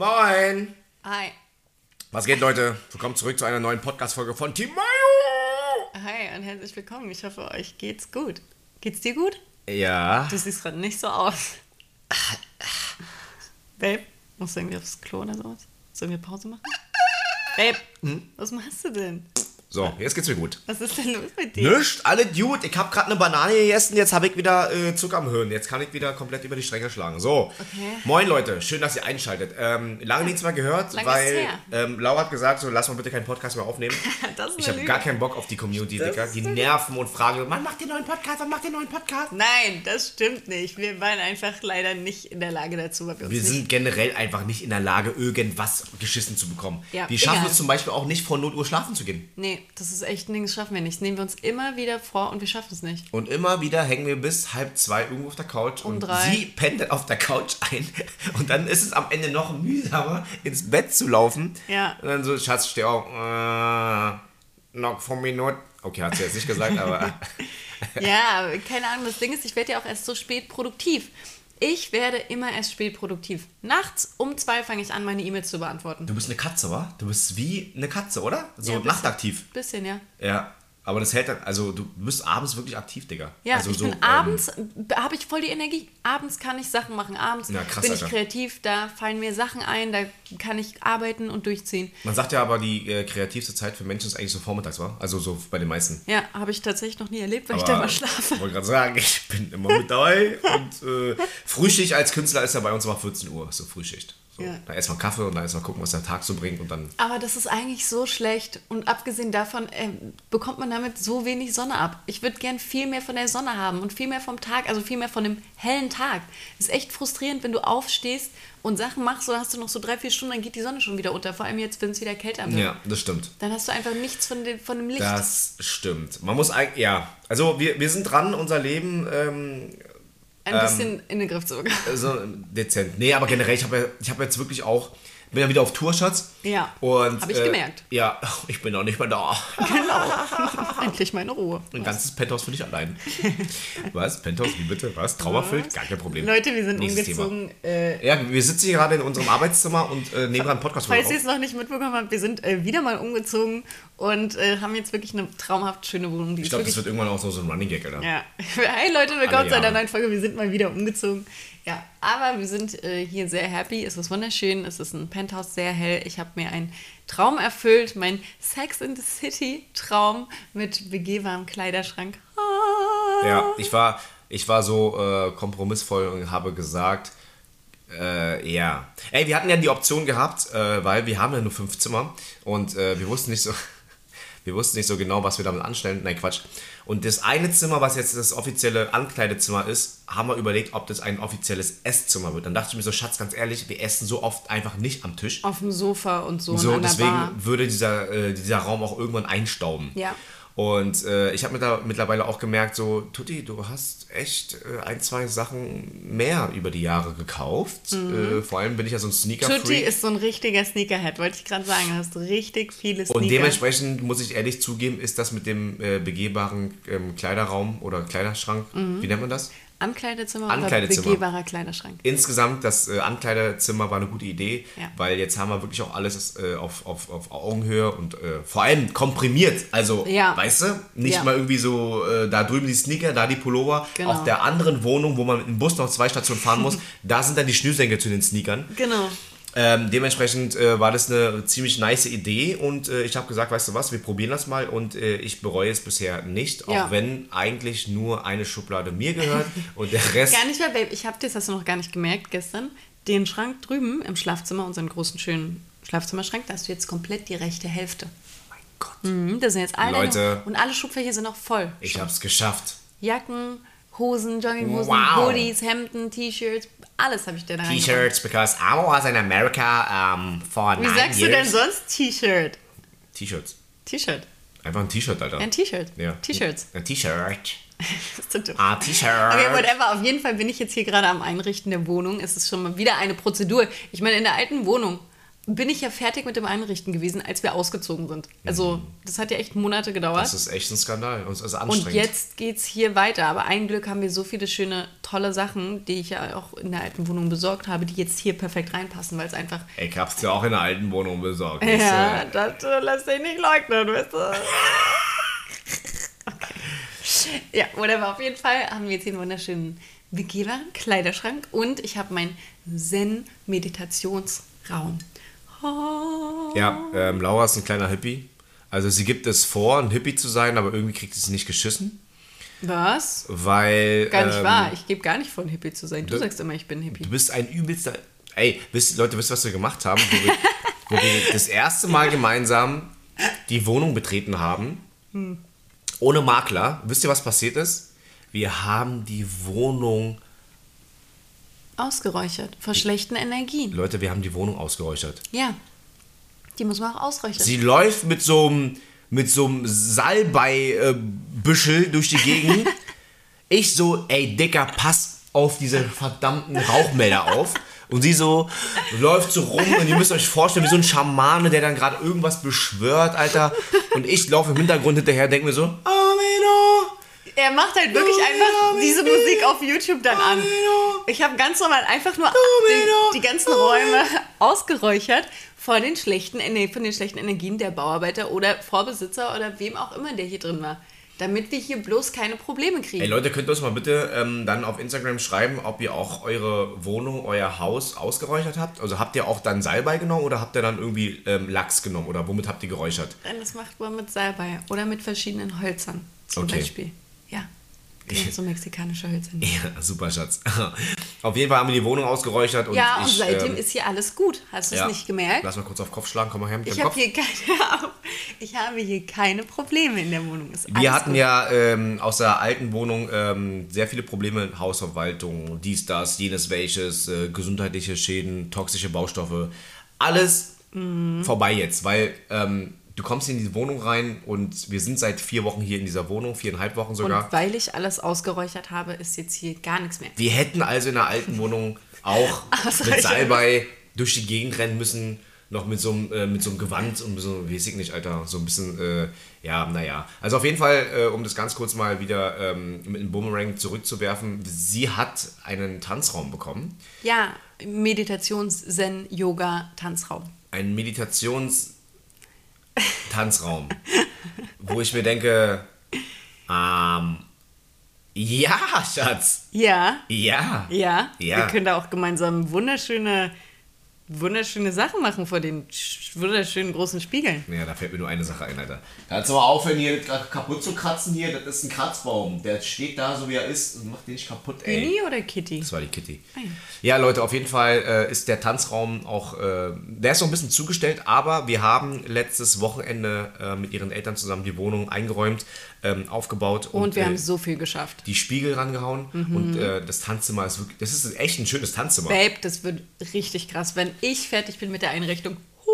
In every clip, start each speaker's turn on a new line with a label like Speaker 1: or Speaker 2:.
Speaker 1: Moin!
Speaker 2: Hi.
Speaker 1: Was geht, Leute? Willkommen zurück zu einer neuen Podcast-Folge von Team Mayo!
Speaker 2: Hi und herzlich willkommen. Ich hoffe, euch geht's gut. Geht's dir gut?
Speaker 1: Ja.
Speaker 2: Du siehst gerade nicht so aus. Babe, musst du irgendwie aufs Klo oder sowas? Sollen wir Pause machen? Babe, was machst du denn?
Speaker 1: So, jetzt geht's mir gut.
Speaker 2: Was ist denn los mit dir?
Speaker 1: Nischt, alle Dude. Ich hab gerade eine Banane gegessen, jetzt habe ich wieder äh, Zucker am Hirn. Jetzt kann ich wieder komplett über die Stränge schlagen. So,
Speaker 2: Okay.
Speaker 1: moin Leute, schön, dass ihr einschaltet. Ähm, lange nichts mehr gehört,
Speaker 2: Lange
Speaker 1: weil ähm, Laura hat gesagt, so lass mal bitte keinen Podcast mehr aufnehmen.
Speaker 2: Das ist
Speaker 1: ich habe gar keinen Bock auf die Community,
Speaker 2: Das
Speaker 1: Digga.
Speaker 2: ist
Speaker 1: Die nerven und fragen, wann macht ihr neuen Podcast, wann macht ihr neuen Podcast?
Speaker 2: Nein, das stimmt nicht. Wir waren einfach leider nicht in der Lage dazu, weil wir uns
Speaker 1: Wir sind generell einfach nicht in der Lage, irgendwas geschissen zu bekommen.
Speaker 2: Ja,
Speaker 1: wir schaffen
Speaker 2: egal.
Speaker 1: es zum Beispiel auch nicht, vor Notuhr schlafen zu gehen.
Speaker 2: Nee, das ist echt ein Ding, das schaffen wir nicht. Das nehmen wir uns immer wieder vor und wir schaffen es nicht.
Speaker 1: Und immer wieder hängen wir bis halb zwei irgendwo auf der Couch
Speaker 2: Um
Speaker 1: und
Speaker 2: drei.
Speaker 1: sie dann auf der Couch ein. Und dann ist es am Ende noch mühsamer, ins Bett zu laufen.
Speaker 2: Ja.
Speaker 1: Und dann so, Schatz, steh auf. Äh, noch vor Minuten. Okay, hat sie jetzt nicht gesagt, aber.
Speaker 2: Ja, keine Ahnung, das Ding ist, ich werde ja auch erst so spät produktiv. Ich werde immer erst spät produktiv. Nachts um zwei fange ich an, meine E-Mails zu beantworten.
Speaker 1: Du bist eine Katze, wa? Du bist wie eine Katze, oder? So
Speaker 2: Ja,
Speaker 1: nachtaktiv.
Speaker 2: Bisschen, ja.
Speaker 1: Ja. Aber das hält dann, also du bist abends wirklich aktiv, Digga.
Speaker 2: Ja,
Speaker 1: also
Speaker 2: ich
Speaker 1: so,
Speaker 2: bin
Speaker 1: ähm,
Speaker 2: abends, habe ich voll die Energie. Abends kann ich Sachen machen. Abends
Speaker 1: Ja, krass,
Speaker 2: bin ich
Speaker 1: Alter.
Speaker 2: kreativ, da fallen mir Sachen ein, da kann ich arbeiten und durchziehen.
Speaker 1: Man sagt ja aber, die äh, kreativste Zeit für Menschen ist eigentlich so vormittags, wa? Also so bei den meisten.
Speaker 2: Ja, habe ich tatsächlich noch nie erlebt, weil ich
Speaker 1: Aber
Speaker 2: da mal schlafe.
Speaker 1: Ich wollte gerade sagen, ich bin immer mit dabei. und äh, Frühschicht als Künstler ist ja bei uns immer 14 Uhr, so Frühschicht. So,
Speaker 2: Ja.
Speaker 1: Dann erstmal Kaffee und dann erstmal gucken, was der Tag so bringt und dann.
Speaker 2: Aber das ist eigentlich so schlecht und abgesehen davon äh, bekommt man damit so wenig Sonne ab. Ich würde gern viel mehr von der Sonne haben und viel mehr vom Tag, also viel mehr von dem hellen Tag. ist echt frustrierend, wenn du aufstehst und Sachen machst, so hast du noch so drei, vier Stunden, dann geht die Sonne schon wieder unter. Vor allem jetzt, wenn es wieder kälter wird.
Speaker 1: Ja, das stimmt.
Speaker 2: Dann hast du einfach nichts von dem, von dem Licht.
Speaker 1: Das stimmt. Man muss eigentlich, ja. Also wir, wir sind dran, unser Leben ähm,
Speaker 2: Ein bisschen in den Griff zu bekommen.
Speaker 1: so dezent. Nee, aber generell, ich habe ja, ich hab jetzt wirklich auch, bin ja wieder auf Tour, Schatz.
Speaker 2: Ja,
Speaker 1: Und,
Speaker 2: hab ich
Speaker 1: äh,
Speaker 2: gemerkt.
Speaker 1: Ja, ich bin auch nicht mehr da.
Speaker 2: Genau. Endlich meine Ruhe.
Speaker 1: Ein ganzes Penthouse für dich allein. Was? Penthouse, wie bitte? Was? Trauerfüllt? Gar kein Problem.
Speaker 2: Leute, wir sind
Speaker 1: Nächstes
Speaker 2: umgezogen. Äh,
Speaker 1: Ja, wir sitzen hier gerade in unserem Arbeitszimmer und äh, nehmen gerade einen Podcast
Speaker 2: Falls ihr es noch nicht mitbekommen habt, wir sind äh, wieder mal umgezogen und äh, haben jetzt wirklich eine traumhaft schöne Wohnung.
Speaker 1: Ich glaube, das wird irgendwann auch so so ein Running Gag, oder?
Speaker 2: ja. Hey Leute, willkommen zu einer neuen Folge. Wir sind mal wieder umgezogen. Ja, aber wir sind äh, hier sehr happy. Es ist wunderschön. Es ist ein Penthouse, sehr hell. Ich habe mir einen Traum erfüllt. Mein Sex in the City Traum mit begehbarem Kleiderschrank. Ah.
Speaker 1: Ja, ich war, ich war so äh, kompromissvoll und habe gesagt, äh, ja. Ey, wir hatten ja die Option gehabt, äh, weil wir haben ja nur fünf Zimmer und äh, wir wussten nicht so, wir wussten nicht so genau, was wir damit anstellen. Nein, Quatsch. Und das eine Zimmer, was jetzt das offizielle Ankleidezimmer ist, haben wir überlegt, ob das ein offizielles Esszimmer wird. Dann dachte ich mir so, Schatz, ganz ehrlich, wir essen so oft einfach nicht am Tisch.
Speaker 2: Auf dem Sofa und so,
Speaker 1: So,
Speaker 2: und
Speaker 1: deswegen würde dieser, äh, dieser Raum auch irgendwann einstauben.
Speaker 2: Ja.
Speaker 1: Und äh, ich habe mir da mittlerweile auch gemerkt, so, Tutti, du hast echt äh, ein, zwei Sachen mehr über die Jahre gekauft. Äh, vor allem bin ich ja so ein
Speaker 2: Tutti
Speaker 1: Sneaker-Freak.
Speaker 2: ist so ein richtiger Sneakerhead, wollte ich gerade sagen. Du hast richtig viele Sneaker.
Speaker 1: Und dementsprechend muss ich ehrlich zugeben, ist das mit dem äh, begehbaren ähm, Kleiderraum oder Kleiderschrank, wie nennt man das?
Speaker 2: Ankleidezimmer,
Speaker 1: Ankleidezimmer.
Speaker 2: oder begehbarer Kleiderschrank.
Speaker 1: Insgesamt, das äh, Ankleidezimmer war eine gute Idee,
Speaker 2: Ja.
Speaker 1: weil jetzt haben wir wirklich auch alles äh, auf, auf, auf Augenhöhe und äh, vor allem komprimiert. Also,
Speaker 2: Ja.
Speaker 1: weißt du, nicht
Speaker 2: Ja.
Speaker 1: mal irgendwie so äh, da drüben die Sneaker, da die Pullover.
Speaker 2: Genau.
Speaker 1: Auf der anderen Wohnung, wo man mit dem Bus noch zwei Stationen fahren muss, da sind dann die Schnürsenkel zu den Sneakern.
Speaker 2: Genau.
Speaker 1: Ähm, dementsprechend äh, war das eine ziemlich nice Idee und äh, ich habe gesagt, weißt du was, wir probieren das mal und äh, ich bereue es bisher nicht, auch
Speaker 2: Ja.
Speaker 1: wenn eigentlich nur eine Schublade mir gehört und der Rest
Speaker 2: Gar nicht mehr, Babe. Ich habe das hast du noch gar nicht gemerkt gestern. Den Schrank drüben im Schlafzimmer, unseren großen, schönen Schlafzimmerschrank, da hast du jetzt komplett die rechte Hälfte.
Speaker 1: mein Gott,
Speaker 2: Mhm, da sind jetzt alle.
Speaker 1: Leute.
Speaker 2: Und alle Schubfächer sind noch voll.
Speaker 1: ich habe es geschafft.
Speaker 2: Jacken, Hosen, Jogginghosen,
Speaker 1: Wow.
Speaker 2: Hoodies, Hemden, T-Shirts, alles habe ich dir da.
Speaker 1: T-Shirts, because I was in America um, for
Speaker 2: Wie
Speaker 1: nine
Speaker 2: sagst
Speaker 1: years.
Speaker 2: du denn sonst T-Shirt?
Speaker 1: T-Shirts.
Speaker 2: T-Shirt.
Speaker 1: Einfach ein T-Shirt, Alter.
Speaker 2: Ein T-Shirt.
Speaker 1: Ja.
Speaker 2: T-Shirts.
Speaker 1: Ein T-Shirt.
Speaker 2: So.
Speaker 1: Ah, T-Shirt.
Speaker 2: Okay, whatever. Auf jeden Fall bin ich jetzt hier gerade am Einrichten der Wohnung. Es ist schon mal wieder eine Prozedur. Ich meine, in der alten Wohnung bin ich ja fertig mit dem Einrichten gewesen, als wir ausgezogen sind. Also, das hat ja echt Monate gedauert.
Speaker 1: Das ist echt ein Skandal. Und es ist
Speaker 2: Und
Speaker 1: anstrengend.
Speaker 2: jetzt geht's hier weiter. Aber ein Glück haben wir so viele schöne, tolle Sachen, die ich ja auch in der alten Wohnung besorgt habe, die jetzt hier perfekt reinpassen, weil es einfach.
Speaker 1: Ich hab's dir auch in der alten Wohnung besorgt.
Speaker 2: Ja,
Speaker 1: Das,
Speaker 2: das äh, lässt sich nicht leugnen, weißt du. Okay. Ja, whatever. Auf jeden Fall haben wir jetzt hier einen wunderschönen begehbaren Kleiderschrank und ich habe meinen Zen-Meditationsraum.
Speaker 1: Ja, ähm, Laura ist ein kleiner Hippie. Also sie gibt es vor, ein Hippie zu sein, aber irgendwie kriegt sie es nicht geschissen.
Speaker 2: Was?
Speaker 1: Weil.
Speaker 2: Gar nicht
Speaker 1: ähm,
Speaker 2: wahr. Ich gebe gar nicht von Hippie zu sein. Du
Speaker 1: du-
Speaker 2: sagst immer, ich bin Hippie.
Speaker 1: Du bist ein übelster. Ey, wisst, Leute, wisst ihr, was wir gemacht haben? Wo wir, wo wir das erste Mal gemeinsam die Wohnung betreten haben. Ohne Makler. Wisst ihr, was passiert ist? Wir haben die Wohnung.
Speaker 2: Ausgeräuchert. Vor schlechten Energien.
Speaker 1: Leute, wir haben die Wohnung ausgeräuchert.
Speaker 2: Ja. Die muss man auch ausräuchern.
Speaker 1: Sie läuft mit so einem mit so einem Salbei-Büschel durch die Gegend. ich so, ey, Dicker, pass auf diese verdammten Rauchmelder auf. Und sie so läuft so rum und ihr müsst euch vorstellen, wie so ein Schamane, der dann gerade irgendwas beschwört, Alter. Und ich laufe im Hintergrund hinterher, denke mir so, Amino.
Speaker 2: Er macht halt wirklich einfach diese Musik auf YouTube dann an. Ich habe ganz normal einfach nur den, die ganzen Räume ausgeräuchert vor den schlechten, nee, von den schlechten Energien der Bauarbeiter oder Vorbesitzer oder wem auch immer, der hier drin war. Damit wir hier bloß keine Probleme kriegen.
Speaker 1: Ey Leute, könnt ihr uns mal bitte ähm, dann auf Instagram schreiben, ob ihr auch eure Wohnung, euer Haus ausgeräuchert habt? Also habt ihr auch dann Salbei genommen oder habt ihr dann irgendwie ähm, Lachs genommen oder womit habt ihr geräuchert?
Speaker 2: Das macht man mit Salbei oder mit verschiedenen Hölzern zum
Speaker 1: Okay.
Speaker 2: Beispiel. Genau, so mexikanische Hölzer.
Speaker 1: Ja, super Schatz. Auf jeden Fall haben wir die Wohnung ausgeräuchert und
Speaker 2: ja, und
Speaker 1: ich,
Speaker 2: seitdem
Speaker 1: ähm,
Speaker 2: ist hier alles gut. Hast du
Speaker 1: ja.
Speaker 2: es nicht gemerkt?
Speaker 1: Lass mal kurz auf Kopf schlagen, komm mal her mit
Speaker 2: Ich habe
Speaker 1: Kopf.
Speaker 2: hier, keine, ich habe hier keine Probleme in der Wohnung.
Speaker 1: Wir hatten
Speaker 2: gut.
Speaker 1: ja ähm, aus der alten Wohnung ähm, sehr viele Probleme Hausverwaltung, dies, das, jenes, welches, äh, gesundheitliche Schäden, toxische Baustoffe. Alles
Speaker 2: Mhm.
Speaker 1: vorbei jetzt, weil ähm, du kommst in die Wohnung rein und wir sind seit vier Wochen hier in dieser Wohnung, viereinhalb Wochen sogar.
Speaker 2: Und weil ich alles ausgeräuchert habe, ist jetzt hier gar nichts mehr.
Speaker 1: Wir hätten also in der alten Wohnung auch mit Salbei durch die Gegend rennen müssen, noch mit so einem, äh, mit so einem Gewand und so, weiß ich nicht, Alter, so ein bisschen, äh, ja, naja. Also auf jeden Fall, äh, um das ganz kurz mal wieder ähm, mit einem Boomerang zurückzuwerfen, sie hat einen Tanzraum bekommen,
Speaker 2: Ja, Meditations-Zen-Yoga-Tanzraum.
Speaker 1: einen Meditations-Tanzraum, wo ich mir denke, ähm, ja, Schatz,
Speaker 2: Ja,
Speaker 1: ja.
Speaker 2: ja,
Speaker 1: Ja.
Speaker 2: Wir können da auch gemeinsam wunderschöne, wunderschöne Sachen machen vor den sch- wunderschönen großen Spiegeln.
Speaker 1: Ja, da fällt mir nur eine Sache ein, Alter. Kannst du mal aufhören, hier gerade kaputt zu kratzen hier? Das ist ein Kratzbaum. Der steht da, so wie er ist und macht den nicht kaputt, ey.
Speaker 2: Uni oder Kitty?
Speaker 1: Das war die Kitty.
Speaker 2: Ah, ja.
Speaker 1: Ja, Leute, auf jeden Fall äh, ist der Tanzraum auch, äh, der ist so ein bisschen zugestellt, aber wir haben letztes Wochenende äh, mit ihren Eltern zusammen die Wohnung eingeräumt, ähm, aufgebaut
Speaker 2: Und wir
Speaker 1: äh,
Speaker 2: haben so viel geschafft.
Speaker 1: die Spiegel rangehauen
Speaker 2: Mhm.
Speaker 1: und äh, das Tanzzimmer ist wirklich, das ist echt ein schönes Tanzzimmer.
Speaker 2: Babe, das wird richtig krass. Wenn ich fertig bin mit der Einrichtung, huh,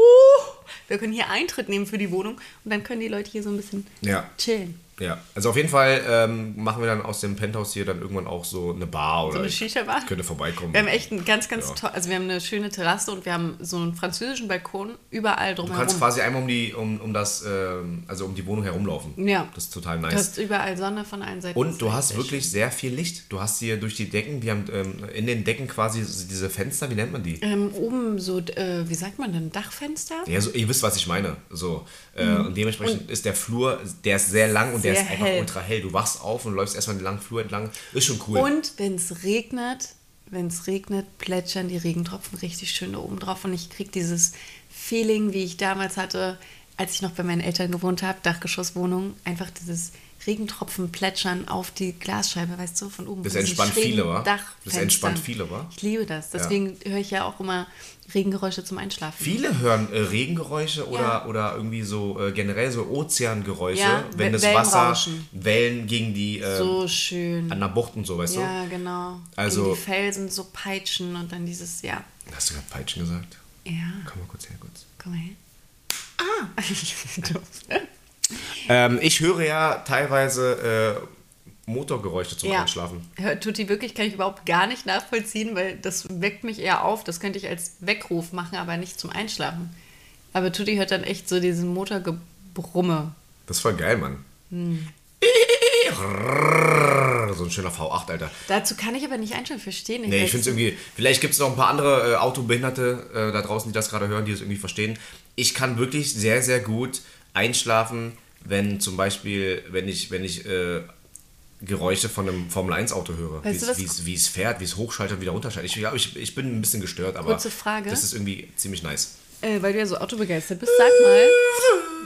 Speaker 2: wir können hier Eintritt nehmen für die Wohnung und dann können die Leute hier so ein bisschen
Speaker 1: Ja.
Speaker 2: chillen.
Speaker 1: Ja, also auf jeden Fall ähm, machen wir dann aus dem Penthouse hier dann irgendwann auch so eine Bar oder
Speaker 2: eine
Speaker 1: ich
Speaker 2: Shisha-Bar?
Speaker 1: könnte vorbeikommen.
Speaker 2: Wir haben echt ein ganz, ganz
Speaker 1: Ja.
Speaker 2: toll, also wir haben eine schöne Terrasse und wir haben so einen französischen Balkon überall
Speaker 1: Du
Speaker 2: drumherum.
Speaker 1: kannst quasi einmal um die, um, um das, ähm, also um die Wohnung herumlaufen.
Speaker 2: Ja.
Speaker 1: Das ist total
Speaker 2: Du
Speaker 1: nice.
Speaker 2: hast überall Sonne von allen Seiten.
Speaker 1: Und du hast wirklich sehr viel Licht. Du hast hier durch die Decken, wir haben ähm, in den Decken quasi diese Fenster, wie nennt man die?
Speaker 2: Ähm, oben so, äh, wie sagt man denn, Dachfenster?
Speaker 1: Ja, so, ihr wisst, was ich meine. So, äh, Und dementsprechend ist der Flur, der ist sehr lang und der.
Speaker 2: Sehr
Speaker 1: ist einfach
Speaker 2: hell.
Speaker 1: ultra hell. Du wachst auf und läufst erstmal den langen Flur entlang. Ist schon cool.
Speaker 2: Und wenn es regnet, wenn es regnet, plätschern die Regentropfen richtig schön da oben drauf und ich kriege dieses Feeling, wie ich damals hatte, als ich noch bei meinen Eltern gewohnt habe, Dachgeschosswohnung, einfach dieses Regentropfen plätschern auf die Glasscheibe, weißt du, von oben.
Speaker 1: Das entspannt viele, wa? Das entspannt viele, wa?
Speaker 2: Ich liebe das. Deswegen höre ich ja auch immer Regengeräusche zum Einschlafen.
Speaker 1: Viele hören äh, Regengeräusche oder,
Speaker 2: Ja.
Speaker 1: oder irgendwie so äh, generell so Ozeangeräusche,
Speaker 2: Ja,
Speaker 1: wenn das. Wasser, Wellen gegen die äh,
Speaker 2: so schön.
Speaker 1: an der Bucht und so, weißt
Speaker 2: Ja, genau.
Speaker 1: Also-
Speaker 2: Gegen die Felsen so peitschen und dann dieses, ja.
Speaker 1: du? Hast du gerade Peitschen gesagt?
Speaker 2: Ja,
Speaker 1: Komm mal kurz her, kurz.
Speaker 2: komm mal her. Ah!
Speaker 1: Ähm, ich höre ja teilweise Motorgeräusche zum
Speaker 2: Ja.
Speaker 1: Einschlafen.
Speaker 2: Hört Tutti wirklich, kann ich überhaupt gar nicht nachvollziehen, weil das weckt mich eher auf. Das könnte ich als Weckruf machen, aber nicht zum Einschlafen. Aber Tutti hört dann echt so diesen Motorgebrumme.
Speaker 1: Das voll geil, Mann.
Speaker 2: Hm.
Speaker 1: So ein schöner V8, Alter.
Speaker 2: Dazu kann ich aber nicht einschlafen, verstehen.
Speaker 1: Nee, ich finde es irgendwie. Vielleicht gibt es noch ein paar andere äh, Autobehinderte äh, da draußen, die das gerade hören, die das irgendwie verstehen. Ich kann wirklich sehr, sehr gut einschlafen, wenn zum Beispiel, wenn ich, wenn ich äh, Geräusche von einem Formel-1-Auto höre.
Speaker 2: Du
Speaker 1: Wie es- es- es fährt, wie es hochschaltet und wieder runterschaltet. Ich glaube, ich, ich bin ein bisschen gestört, aber
Speaker 2: Kurze Frage.
Speaker 1: das ist irgendwie ziemlich nice.
Speaker 2: Äh, weil du ja so autobegeistert bist, sag mal,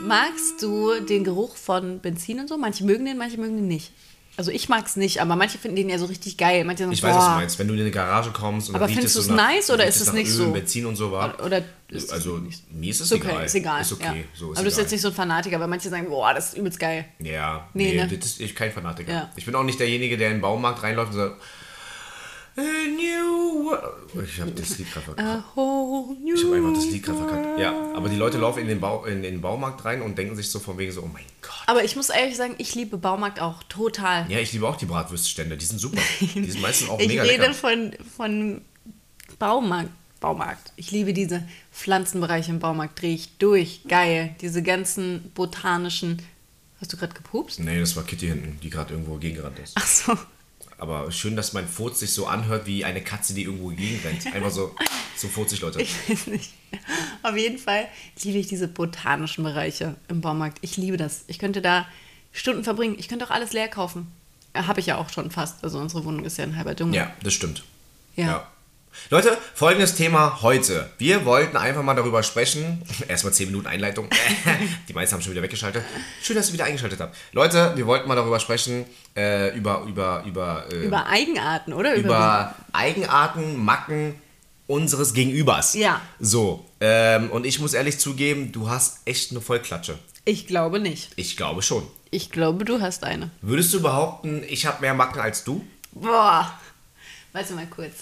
Speaker 2: magst du den Geruch von Benzin und so? Manche mögen den, manche mögen den nicht. Also ich mag's nicht, aber manche finden den ja so richtig geil. Manche sagen,
Speaker 1: Ich weiß, was du meinst. Wenn du in eine Garage kommst und
Speaker 2: Aber findest
Speaker 1: es so
Speaker 2: du's
Speaker 1: nach-
Speaker 2: nice oder ist es nicht
Speaker 1: Öl,
Speaker 2: so?
Speaker 1: Benzin und so war.
Speaker 2: Oder ist
Speaker 1: also mir ist es
Speaker 2: okay,
Speaker 1: egal.
Speaker 2: ist egal.
Speaker 1: Ist okay.
Speaker 2: ja.
Speaker 1: So ist
Speaker 2: aber du bist jetzt nicht so ein Fanatiker, weil manche sagen, boah, das ist übelst geil.
Speaker 1: Ja,
Speaker 2: Nee,
Speaker 1: nee,
Speaker 2: ne?
Speaker 1: das ist ich kein Fanatiker.
Speaker 2: Ja.
Speaker 1: Ich bin auch nicht derjenige, der in den Baumarkt reinläuft und sagt, "A new world." Ich habe das Lied gerade
Speaker 2: new
Speaker 1: Ich habe einfach das Lied gerade verkackt. Ja, aber die Leute laufen in den, Bau, in den Baumarkt rein und denken sich so von wegen so, oh mein Gott.
Speaker 2: Aber ich muss ehrlich sagen, ich liebe Baumarkt auch total.
Speaker 1: Ja, ich liebe auch die Bratwürststände, die sind super. Die sind meistens auch
Speaker 2: ich
Speaker 1: mega
Speaker 2: rede
Speaker 1: lecker.
Speaker 2: von, von Baumarkt. Baumarkt. Ich liebe diese Pflanzenbereiche im Baumarkt, drehe ich durch. Geil. Diese ganzen botanischen. Hast du gerade gepupst?
Speaker 1: Nee, das war Kitty hinten, die gerade irgendwo gegengerannt ist.
Speaker 2: Ach so.
Speaker 1: Aber schön, dass mein Furz sich so anhört wie eine Katze, die irgendwo gegenrennt. Einfach so, so furzig, Leute.
Speaker 2: Ich weiß nicht. Auf jeden Fall liebe ich diese botanischen Bereiche im Baumarkt. Ich liebe das. Ich könnte da Stunden verbringen. Ich könnte auch alles leer kaufen. Habe ich ja auch schon fast. Also unsere Wohnung ist ja ein halber Dschungel.
Speaker 1: Ja, das stimmt.
Speaker 2: Ja.
Speaker 1: Leute, folgendes Thema heute. Wir wollten einfach mal darüber sprechen. Erstmal 10 Minuten Einleitung. Die meisten haben schon wieder weggeschaltet. Schön, dass ihr wieder eingeschaltet habt. Leute, wir wollten mal darüber sprechen, äh, über, über, über, äh,
Speaker 2: Über Eigenarten, oder?
Speaker 1: über Eigenarten, Macken unseres Gegenübers.
Speaker 2: Ja.
Speaker 1: So, ähm, und ich muss ehrlich zugeben, du hast echt eine Vollklatsche.
Speaker 2: Ich glaube nicht.
Speaker 1: Ich glaube schon.
Speaker 2: Ich glaube, du hast eine.
Speaker 1: Würdest du behaupten, ich habe mehr Macken als du?
Speaker 2: Boah. Warte mal kurz.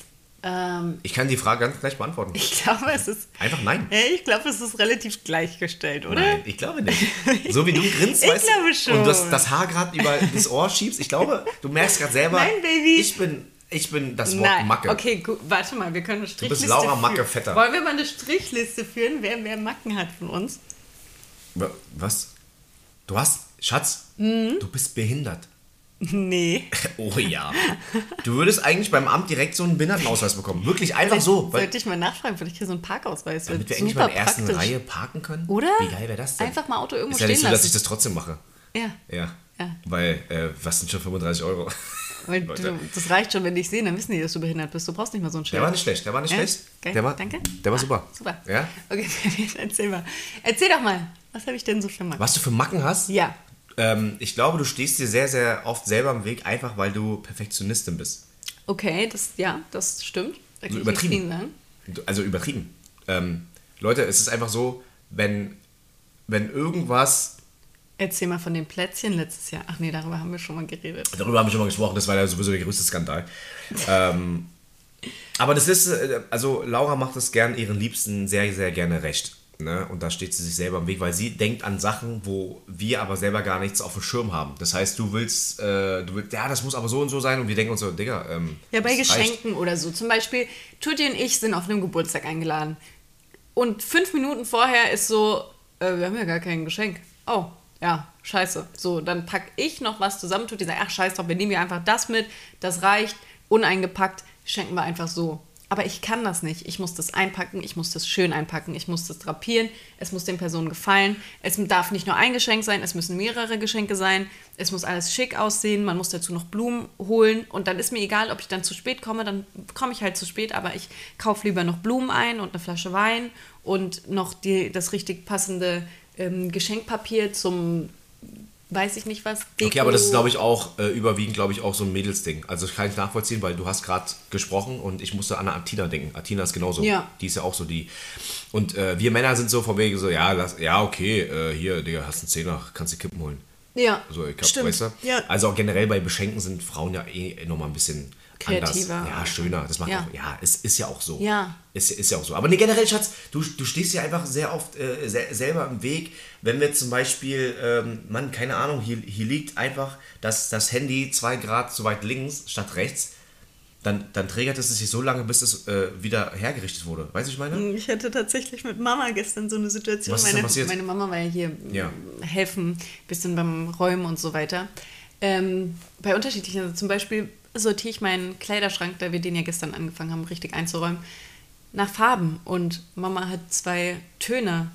Speaker 2: Ähm,
Speaker 1: Ich kann die Frage ganz gleich beantworten.
Speaker 2: ich glaube, es ist.
Speaker 1: Einfach nein.
Speaker 2: Ich glaube, es ist relativ gleichgestellt, oder?
Speaker 1: Nein, ich glaube nicht. So wie du grinst,
Speaker 2: Ich
Speaker 1: weißt du,
Speaker 2: glaube schon.
Speaker 1: und das, das Haar gerade über das Ohr schiebst, ich glaube, du merkst gerade selber,
Speaker 2: Nein, Baby.
Speaker 1: ich bin, ich bin das Wort
Speaker 2: Nein.
Speaker 1: Macke.
Speaker 2: Okay, gut. Warte mal, wir können eine Strichliste
Speaker 1: Laura
Speaker 2: führen.
Speaker 1: Macke Vetter.
Speaker 2: Wollen wir mal eine Strichliste führen, wer mehr Macken hat von uns?
Speaker 1: Wa- Was? Du hast, Schatz,
Speaker 2: Mhm.
Speaker 1: du bist behindert.
Speaker 2: Nee.
Speaker 1: Oh ja. Du würdest eigentlich beim Amt direkt so einen Behindertenausweis bekommen. Wirklich einfach so. Weil,
Speaker 2: Sollte ich mal nachfragen, vielleicht hier so einen Parkausweis.
Speaker 1: damit
Speaker 2: Wird
Speaker 1: wir
Speaker 2: super
Speaker 1: mal in der ersten
Speaker 2: praktisch.
Speaker 1: Reihe parken können.
Speaker 2: Oder?
Speaker 1: Wie geil wäre das denn?
Speaker 2: Einfach mal Auto irgendwo
Speaker 1: Ist ja nicht
Speaker 2: stehen
Speaker 1: so, dass
Speaker 2: lassen.
Speaker 1: ich das trotzdem mache.
Speaker 2: Ja,
Speaker 1: Ja.
Speaker 2: Ja.
Speaker 1: Weil, äh, was sind schon 35 Euro?
Speaker 2: weil du, das reicht schon, wenn die dich sehen, dann wissen die, dass du behindert bist. Du brauchst nicht mal so ein Schild.
Speaker 1: Der war nicht schlecht, der war nicht
Speaker 2: Ja?
Speaker 1: schlecht.
Speaker 2: Geil.
Speaker 1: Der war,
Speaker 2: Danke.
Speaker 1: Der war super.
Speaker 2: Super.
Speaker 1: Ja?
Speaker 2: Okay, erzähl mal. Erzähl doch mal, was habe ich denn so für Macken?
Speaker 1: Was du für Macken hast?
Speaker 2: Ja.
Speaker 1: Ähm, ich glaube, du stehst dir sehr, sehr oft selber im Weg, einfach weil du Perfektionistin bist.
Speaker 2: Okay, das, ja, das stimmt. Da kann
Speaker 1: So
Speaker 2: ich nichts
Speaker 1: übertrieben. Also übertrieben. Ähm, Leute, es ist einfach so, wenn, wenn irgendwas,
Speaker 2: Erzähl mal von den Plätzchen letztes Jahr. Ach nee, darüber haben wir schon mal geredet.
Speaker 1: darüber haben wir schon mal gesprochen, das war ja sowieso der größte Skandal. ähm, aber das ist, äh, also Laura macht es gern ihren Liebsten sehr, sehr gerne recht. Ne? Und da steht sie sich selber im Weg, weil sie denkt an Sachen, wo wir aber selber gar nichts auf dem Schirm haben. Das heißt, du willst, äh, du willst, ja, das muss aber so und so sein und wir denken uns so, Digga, ähm,
Speaker 2: Ja, bei
Speaker 1: das reicht.
Speaker 2: Geschenken oder so. Zum Beispiel, Tutti und ich sind auf einem Geburtstag eingeladen. Und fünf Minuten vorher ist so, äh, wir haben ja gar kein Geschenk. Oh, ja, scheiße. So, dann pack ich noch was zusammen. Tutti sagt, ach scheiß drauf, wir nehmen ja einfach das mit. Das reicht. Uneingepackt. Schenken wir einfach so. Aber ich kann das nicht. Ich muss das einpacken, ich muss das schön einpacken, ich muss das drapieren, es muss den Personen gefallen. Es darf nicht nur ein Geschenk sein, es müssen mehrere Geschenke sein. Es muss alles schick aussehen, man muss dazu noch Blumen holen. Und dann ist mir egal, ob ich dann zu spät komme, dann komme ich halt zu spät, aber ich kaufe lieber noch Blumen ein und eine Flasche Wein und noch die, das richtig passende ähm, Geschenkpapier zum, weiß ich nicht was, Deko.
Speaker 1: Okay, aber das ist, glaube ich, auch äh, überwiegend, glaube ich, auch so ein Mädelsding. Also das kann ich nachvollziehen, weil du hast gerade gesprochen und ich musste an Atina denken. Atina ist genauso.
Speaker 2: Ja.
Speaker 1: Die ist ja auch so die. Und äh, wir Männer sind so von wegen so, ja, lass, ja, okay, äh, hier, Digga, hast einen Zehner, kannst du Kippen holen.
Speaker 2: Ja,
Speaker 1: So, ich hab,
Speaker 2: stimmt.
Speaker 1: weißt du?
Speaker 2: Ja.
Speaker 1: Also auch generell bei Beschenken sind Frauen ja eh nochmal ein bisschen.
Speaker 2: Kreativer.
Speaker 1: anders. Ja, schöner. Das macht
Speaker 2: Ja.
Speaker 1: auch, ja, es ist ja auch so.
Speaker 2: Ja.
Speaker 1: Ist, ist ja auch so. Aber nee, generell, Schatz, du, du stehst ja einfach sehr oft äh, se selber im Weg. Wenn wir zum Beispiel, ähm, Mann, keine Ahnung, hier, hier liegt einfach das, das Handy zwei Grad zu weit links statt rechts, dann, dann trägert es sich so lange, bis es äh, wieder hergerichtet wurde. Weißt du, ich meine?
Speaker 2: Ich hatte tatsächlich mit Mama gestern so eine Situation.
Speaker 1: Was ist
Speaker 2: meine,
Speaker 1: passiert?
Speaker 2: meine Mama war ja hier
Speaker 1: Ja.
Speaker 2: m, helfen, bisschen beim Räumen und so weiter. Ähm, bei unterschiedlichen, also zum Beispiel sortiere ich meinen Kleiderschrank, da wir den ja gestern angefangen haben, richtig einzuräumen, nach Farben. Und Mama hat zwei Töne.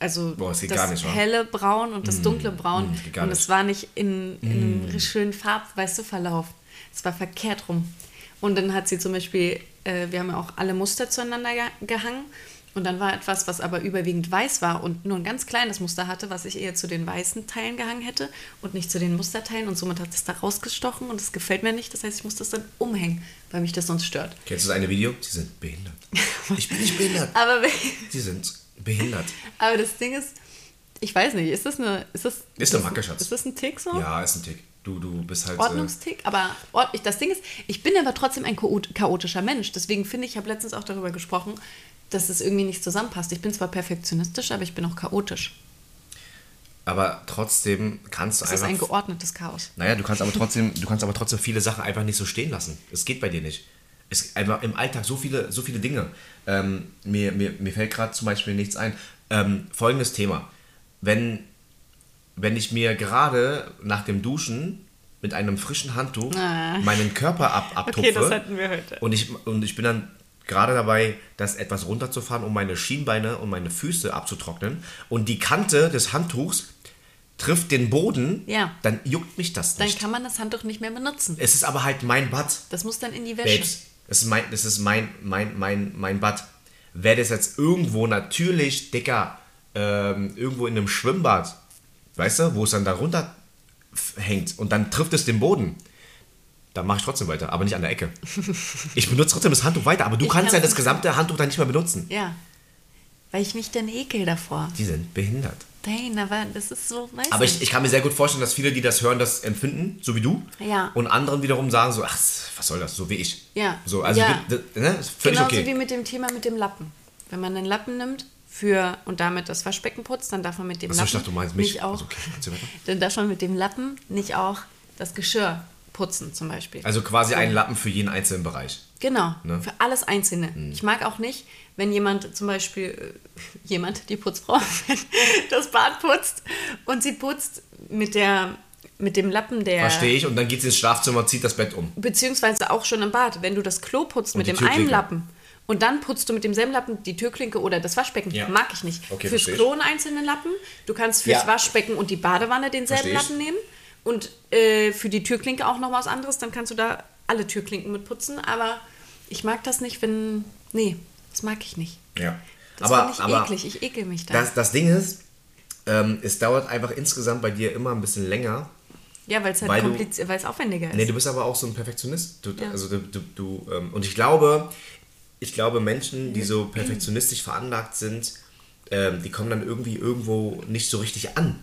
Speaker 2: Also
Speaker 1: Boah, das
Speaker 2: das
Speaker 1: nicht,
Speaker 2: helle Braun und das dunkle Braun.
Speaker 1: mm,
Speaker 2: und es war nicht in, in einem schönen Farb, weißt du, Verlauf. Es war verkehrt rum. Und dann hat sie zum Beispiel, äh, wir haben ja auch alle Muster zueinander ge gehangen. Und dann war etwas, was aber überwiegend weiß war und nur ein ganz kleines Muster hatte, was ich eher zu den weißen Teilen gehangen hätte und nicht zu den Musterteilen. Und somit hat es da rausgestochen und es gefällt mir nicht. Das heißt, ich muss das dann umhängen, weil mich das sonst stört.
Speaker 1: Kennst du das eine Video? Sie sind behindert. Ich bin nicht behindert.
Speaker 2: Aber,
Speaker 1: Sie sind behindert.
Speaker 2: aber das Ding ist, ich weiß nicht, ist das eine. Ist das,
Speaker 1: Ist eine Macke, Schatz.
Speaker 2: Ist das ein Tick so?
Speaker 1: Ja, ist ein Tick. Du, du bist halt. Äh,
Speaker 2: Ordnungstick, aber ord das Ding ist, ich bin aber trotzdem ein chaot- chaotischer Mensch. Deswegen finde ich, ich habe letztens auch darüber gesprochen, dass es irgendwie nicht zusammenpasst. Ich bin zwar perfektionistisch, aber ich bin auch chaotisch.
Speaker 1: aber trotzdem kannst du
Speaker 2: Es ist
Speaker 1: einfach.
Speaker 2: ein geordnetes Chaos.
Speaker 1: Naja, du kannst aber trotzdem, du kannst aber trotzdem viele Sachen einfach nicht so stehen lassen. Es geht bei dir nicht. Es einfach im Alltag so viele, so viele Dinge. Ähm, mir, mir, mir fällt gerade zum Beispiel nichts ein. Ähm, folgendes Thema. Wenn, wenn ich mir gerade nach dem Duschen mit einem frischen Handtuch
Speaker 2: Ah.
Speaker 1: meinen Körper ab, abtupfe
Speaker 2: Okay, das hatten wir heute.
Speaker 1: und ich, und ich bin dann gerade dabei, das etwas runterzufahren, um meine Schienbeine und meine Füße abzutrocknen und die Kante des Handtuchs trifft den Boden,
Speaker 2: Ja.
Speaker 1: dann juckt mich das
Speaker 2: Dann
Speaker 1: nicht.
Speaker 2: kann man das Handtuch nicht mehr benutzen.
Speaker 1: Es ist aber halt mein Bad,
Speaker 2: Das muss dann in die Wäsche.
Speaker 1: Babes. Das ist mein, das ist mein, mein, mein, mein Bad. Wäre das jetzt irgendwo natürlich, Dicker, ähm, irgendwo in einem Schwimmbad, weißt du, wo es dann da runter f- hängt und dann trifft es den Boden, dann mache ich trotzdem weiter, aber nicht an der Ecke. Ich benutze trotzdem das Handtuch weiter, aber du
Speaker 2: Ich
Speaker 1: kannst ja das gesamte Handtuch dann nicht mehr benutzen.
Speaker 2: Ja. Weil ich mich dann ekel davor.
Speaker 1: Die sind behindert.
Speaker 2: Nein, aber das ist so, weißt
Speaker 1: Aber ich, ich kann mir sehr gut vorstellen, dass viele, die das hören, das empfinden, so wie du.
Speaker 2: Ja.
Speaker 1: Und anderen wiederum sagen so, ach, was soll das, so wie ich.
Speaker 2: Ja.
Speaker 1: So, also,
Speaker 2: Ja.
Speaker 1: d- d- ne, ist völlig
Speaker 2: Genauso
Speaker 1: okay.
Speaker 2: wie mit dem Thema mit dem Lappen. Wenn man einen Lappen nimmt für und damit das Waschbecken putzt, dann darf man mit dem
Speaker 1: Achso,
Speaker 2: Lappen
Speaker 1: ich dachte, du meinst mich.
Speaker 2: nicht auch,
Speaker 1: Also, okay,
Speaker 2: dann darf man mit dem Lappen nicht auch das Geschirr putzen zum Beispiel.
Speaker 1: Also quasi ein Lappen für jeden einzelnen Bereich.
Speaker 2: Genau,
Speaker 1: Ne? Mhm.
Speaker 2: für alles Einzelne. Ich mag auch nicht, wenn jemand zum Beispiel, äh, jemand, die Putzfrau, das Bad putzt und sie putzt mit, der, mit dem Lappen der...
Speaker 1: Verstehe ich. Und dann geht sie ins Schlafzimmer, zieht das Bett um.
Speaker 2: Beziehungsweise auch schon im Bad, wenn du das Klo putzt
Speaker 1: Und
Speaker 2: mit dem einen. Lappen und dann putzt du mit demselben Lappen die Türklinke oder das Waschbecken,
Speaker 1: Ja.
Speaker 2: mag ich nicht.
Speaker 1: Okay,
Speaker 2: fürs. Klo einen einzelnen Lappen, du kannst fürs
Speaker 1: Ja.
Speaker 2: Waschbecken und die Badewanne denselben. Lappen nehmen und äh, für die Türklinke auch noch was anderes, dann kannst du da alle Türklinken mit putzen, aber ich mag das nicht, wenn, nee, das mag ich nicht.
Speaker 1: Ja.
Speaker 2: Das
Speaker 1: aber
Speaker 2: ich
Speaker 1: aber
Speaker 2: eklig, ich ekel mich da.
Speaker 1: das, das Ding ist, ähm, es dauert einfach insgesamt bei dir immer ein bisschen länger.
Speaker 2: ja, weil es halt
Speaker 1: weil du-
Speaker 2: kompliziert, weil es aufwendiger ist.
Speaker 1: Nee, du bist aber auch so ein Perfektionist. Du,
Speaker 2: Ja.
Speaker 1: Also du, du, du ähm, und ich glaube, ich glaube, Menschen, die so perfektionistisch veranlagt sind, ähm, die kommen dann irgendwie irgendwo nicht so richtig an.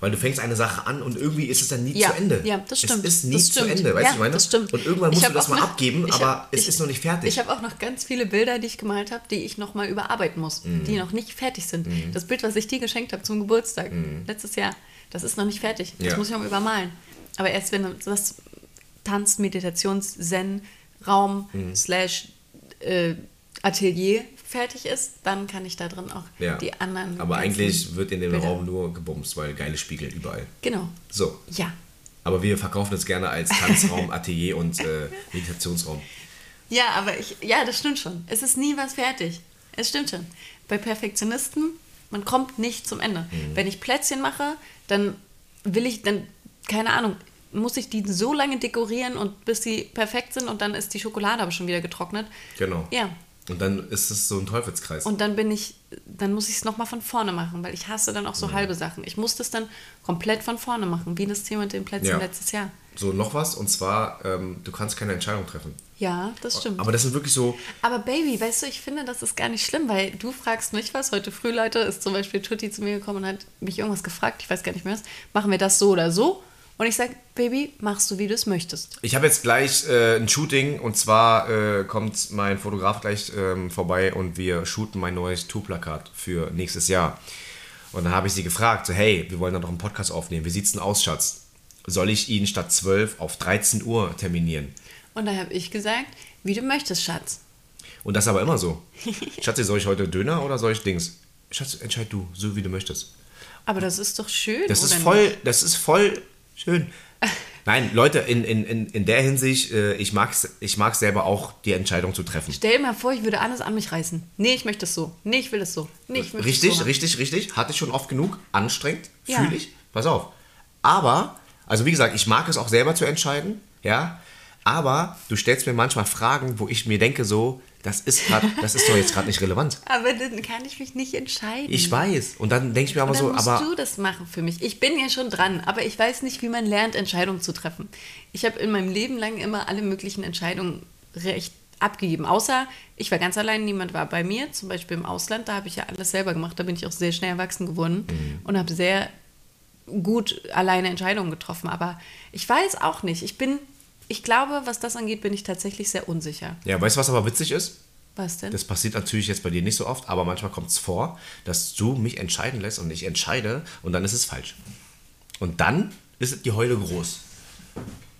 Speaker 1: Weil du fängst eine Sache an und irgendwie ist es dann nie
Speaker 2: Ja,
Speaker 1: zu Ende.
Speaker 2: ja, das stimmt.
Speaker 1: Es ist nie zu. Ende, weißt
Speaker 2: ja,
Speaker 1: du, ich meine?
Speaker 2: Das stimmt.
Speaker 1: Und irgendwann musst du das mal
Speaker 2: noch-
Speaker 1: abgeben, aber
Speaker 2: hab-
Speaker 1: es
Speaker 2: ich-
Speaker 1: ist noch nicht fertig.
Speaker 2: Ich habe auch noch ganz viele Bilder, die ich gemalt habe, die ich nochmal überarbeiten muss,
Speaker 1: Mhm.
Speaker 2: die noch nicht fertig sind. Das Bild, was ich dir geschenkt habe zum Geburtstag, letztes Jahr, das ist noch nicht fertig. Das.
Speaker 1: Ja.
Speaker 2: muss ich noch übermalen. Aber erst wenn das Tanz, Meditations, Zen, Raum,
Speaker 1: Mhm.
Speaker 2: slash äh, Atelier fertig ist, dann kann ich da drin auch
Speaker 1: ja.
Speaker 2: die anderen.
Speaker 1: aber eigentlich wird in dem
Speaker 2: Bilder-
Speaker 1: Raum nur gebumst, weil geile Spiegel überall.
Speaker 2: Genau.
Speaker 1: So.
Speaker 2: Ja.
Speaker 1: Aber wir verkaufen es gerne als Tanzraum, Atelier und äh, Meditationsraum.
Speaker 2: Ja, aber ich, ja, das stimmt schon. Es ist nie was fertig. Es stimmt schon. Bei Perfektionisten, man kommt nicht zum Ende.
Speaker 1: Mhm.
Speaker 2: Wenn ich Plätzchen mache, dann will ich, dann, keine Ahnung, muss ich die so lange dekorieren und bis sie perfekt sind und dann ist die Schokolade aber schon wieder getrocknet.
Speaker 1: Genau.
Speaker 2: Ja.
Speaker 1: Und dann ist es so ein Teufelskreis.
Speaker 2: Und dann bin ich, dann muss ich es nochmal von vorne machen, weil ich hasse dann auch
Speaker 1: Mhm.
Speaker 2: so halbe Sachen. Ich muss das dann komplett von vorne machen, wie das Thema mit den Plätzchen
Speaker 1: Ja.
Speaker 2: letztes Jahr.
Speaker 1: So, noch was, und zwar, ähm, du kannst keine Entscheidung treffen.
Speaker 2: Ja, das stimmt.
Speaker 1: Aber das sind wirklich so,
Speaker 2: Aber Baby, weißt du, ich finde, das ist gar nicht schlimm, weil du fragst mich was. Heute früh, Leute, ist zum Beispiel Tutti zu mir gekommen und hat mich irgendwas gefragt, ich weiß gar nicht mehr was. Machen wir das so oder so? Und ich sage, Baby, machst du, wie du es möchtest.
Speaker 1: Ich habe jetzt gleich äh, ein Shooting und zwar äh, kommt mein Fotograf gleich ähm, vorbei und wir shooten mein neues Tourplakat für nächstes Jahr. Und dann habe ich sie gefragt, so, hey, wir wollen da noch einen Podcast aufnehmen. Wie sieht's denn aus, Schatz? Soll ich ihn statt 12 auf 13 Uhr terminieren?
Speaker 2: Und da habe ich gesagt, wie du möchtest, Schatz.
Speaker 1: Und das aber immer so. Schatzi, soll ich heute Döner oder soll ich Dings? Schatz, entscheid du, so wie du möchtest.
Speaker 2: Aber das ist doch schön.
Speaker 1: Das
Speaker 2: oder
Speaker 1: ist voll,
Speaker 2: nicht?
Speaker 1: das ist voll schön. Nein, Leute, in, in, in, in der Hinsicht, äh, ich mag es ich mag's selber auch, die Entscheidung zu treffen.
Speaker 2: Stell dir mal vor, ich würde alles an mich reißen. Nee, ich möchte es so. Nee, ich will es so. Nee, ich will
Speaker 1: Richtig,
Speaker 2: es so.
Speaker 1: richtig, richtig. Hatte ich schon oft genug. Anstrengend,
Speaker 2: Ja.
Speaker 1: fühle ich. Pass auf. Aber, also wie gesagt, ich mag es auch selber zu entscheiden, ja. Aber du stellst mir manchmal Fragen, wo ich mir denke, so, das ist grad, das ist doch jetzt gerade nicht relevant.
Speaker 2: Aber dann kann ich mich nicht entscheiden.
Speaker 1: Ich weiß. Und dann denke ich mir aber so,
Speaker 2: musst
Speaker 1: aber
Speaker 2: du das machen für mich. Ich bin ja schon dran, aber ich weiß nicht, wie man lernt, Entscheidungen zu treffen. Ich habe in meinem Leben lang immer alle möglichen Entscheidungen recht abgegeben. Außer ich war ganz allein, niemand war bei mir. Zum Beispiel im Ausland, da habe ich ja alles selber gemacht. Da bin ich auch sehr schnell erwachsen geworden
Speaker 1: Mhm.
Speaker 2: und habe sehr gut alleine Entscheidungen getroffen. Aber ich weiß auch nicht. Ich bin, ich glaube, was das angeht, bin ich tatsächlich sehr unsicher.
Speaker 1: ja, weißt du, was aber witzig ist?
Speaker 2: Was denn?
Speaker 1: Das passiert natürlich jetzt bei dir nicht so oft, aber manchmal kommt es vor, dass du mich entscheiden lässt und ich entscheide und dann ist es falsch. Und dann ist die Heule groß.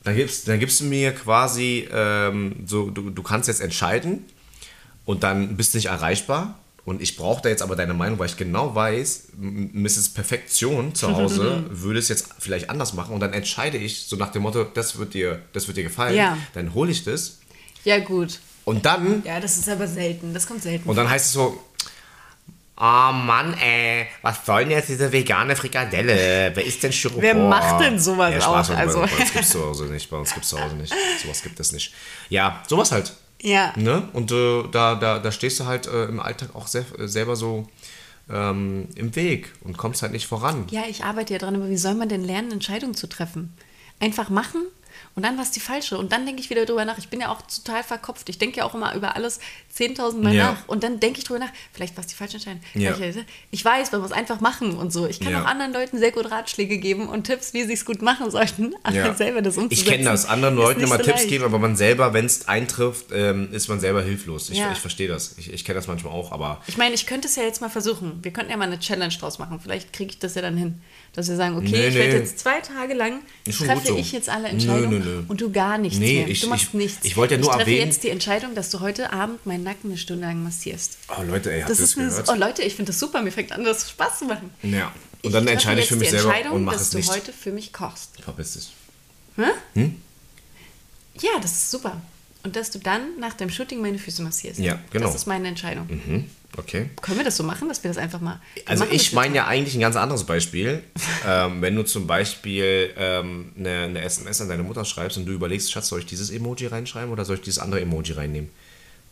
Speaker 1: Dann gibst, dann gibst du mir quasi, ähm, so, du, du kannst jetzt entscheiden und dann bist du nicht erreichbar. Und ich brauche da jetzt aber deine Meinung, weil ich genau weiß, Mrs. Perfektion zu Hause würde es jetzt vielleicht anders machen. Und dann entscheide ich so nach dem Motto, das wird dir, das wird dir gefallen.
Speaker 2: Ja.
Speaker 1: Dann hole ich das.
Speaker 2: ja, gut.
Speaker 1: Und dann
Speaker 2: Ja, das ist aber selten. Das kommt selten.
Speaker 1: und dann heißt es so, oh Mann, ey, was soll denn jetzt diese vegane Frikadelle? Wer ist denn Styropor?
Speaker 2: Wer macht denn sowas
Speaker 1: ja, Spaß,
Speaker 2: auch?
Speaker 1: Bei,
Speaker 2: Also-
Speaker 1: bei uns gibt es zu Hause nicht, bei uns gibt es zu Hause nicht. Sowas gibt es nicht. Ja, sowas halt.
Speaker 2: Ja.
Speaker 1: Ne? Und äh, da, da, da stehst du halt äh, im Alltag auch sehr, äh, selber so ähm, im Weg und kommst halt nicht voran.
Speaker 2: Ja, ich arbeite ja dran, aber wie soll man denn lernen, Entscheidungen zu treffen? Einfach machen und dann war es die falsche. Und dann denke ich wieder drüber nach. Ich bin ja auch total verkopft. Ich denke ja auch immer über alles 10.000 Mal
Speaker 1: Ja.
Speaker 2: nach. Und dann denke ich drüber nach, vielleicht war es die falsche Entscheidung.
Speaker 1: Ja.
Speaker 2: Vielleicht- Ich weiß, man muss einfach machen und so. Ich kann
Speaker 1: Ja.
Speaker 2: auch anderen Leuten sehr gut Ratschläge geben und Tipps, wie sie es gut machen sollten. Aber selber das
Speaker 1: Ich
Speaker 2: umzusetzen.
Speaker 1: kenne das. Anderen Leuten immer
Speaker 2: so
Speaker 1: Tipps
Speaker 2: leicht.
Speaker 1: geben, aber man selber, wenn es eintrifft, ähm, ist man selber hilflos. Ich, ich verstehe das. Ich, ich kenne das manchmal auch, aber
Speaker 2: Ich meine, ich könnte es ja jetzt mal versuchen. Wir könnten ja mal eine Challenge draus machen. Vielleicht kriege ich das ja dann hin. Dass wir sagen, okay,
Speaker 1: Nee,
Speaker 2: ich werde
Speaker 1: nee.
Speaker 2: jetzt zwei Tage lang treffe
Speaker 1: so.
Speaker 2: ich jetzt alle Entscheidungen
Speaker 1: nö.
Speaker 2: und du gar nichts
Speaker 1: Nee,
Speaker 2: mehr.
Speaker 1: ich-
Speaker 2: du machst
Speaker 1: ich-
Speaker 2: nichts.
Speaker 1: ich wollte ja nur
Speaker 2: ich treffe
Speaker 1: erwähnen-
Speaker 2: jetzt die Entscheidung, dass du heute Abend meinen Nacken eine Stunde lang massierst.
Speaker 1: oh Leute, ey, habt
Speaker 2: Das ist
Speaker 1: das gehört?
Speaker 2: oh Leute, ich finde das super. Mir fängt an, das Spaß zu machen.
Speaker 1: Ja. Und dann
Speaker 2: treffe
Speaker 1: entscheide ich für mich selber und mache
Speaker 2: dass
Speaker 1: es
Speaker 2: du
Speaker 1: nicht.
Speaker 2: heute für mich kochst.
Speaker 1: Verpiss dich.
Speaker 2: Hä?
Speaker 1: Hm?
Speaker 2: Ja, das ist super. Und dass du dann nach deinem Shooting meine Füße massierst.
Speaker 1: Ja, genau.
Speaker 2: Das ist meine Entscheidung.
Speaker 1: Mhm. Okay.
Speaker 2: Können wir das so machen, dass wir das einfach mal.
Speaker 1: Also ich meine ja eigentlich ein ganz anderes Beispiel. ähm, wenn du zum Beispiel ähm, eine, eine SMS an deine Mutter schreibst und du überlegst, Schatz, soll ich dieses Emoji reinschreiben oder soll ich dieses andere Emoji reinnehmen?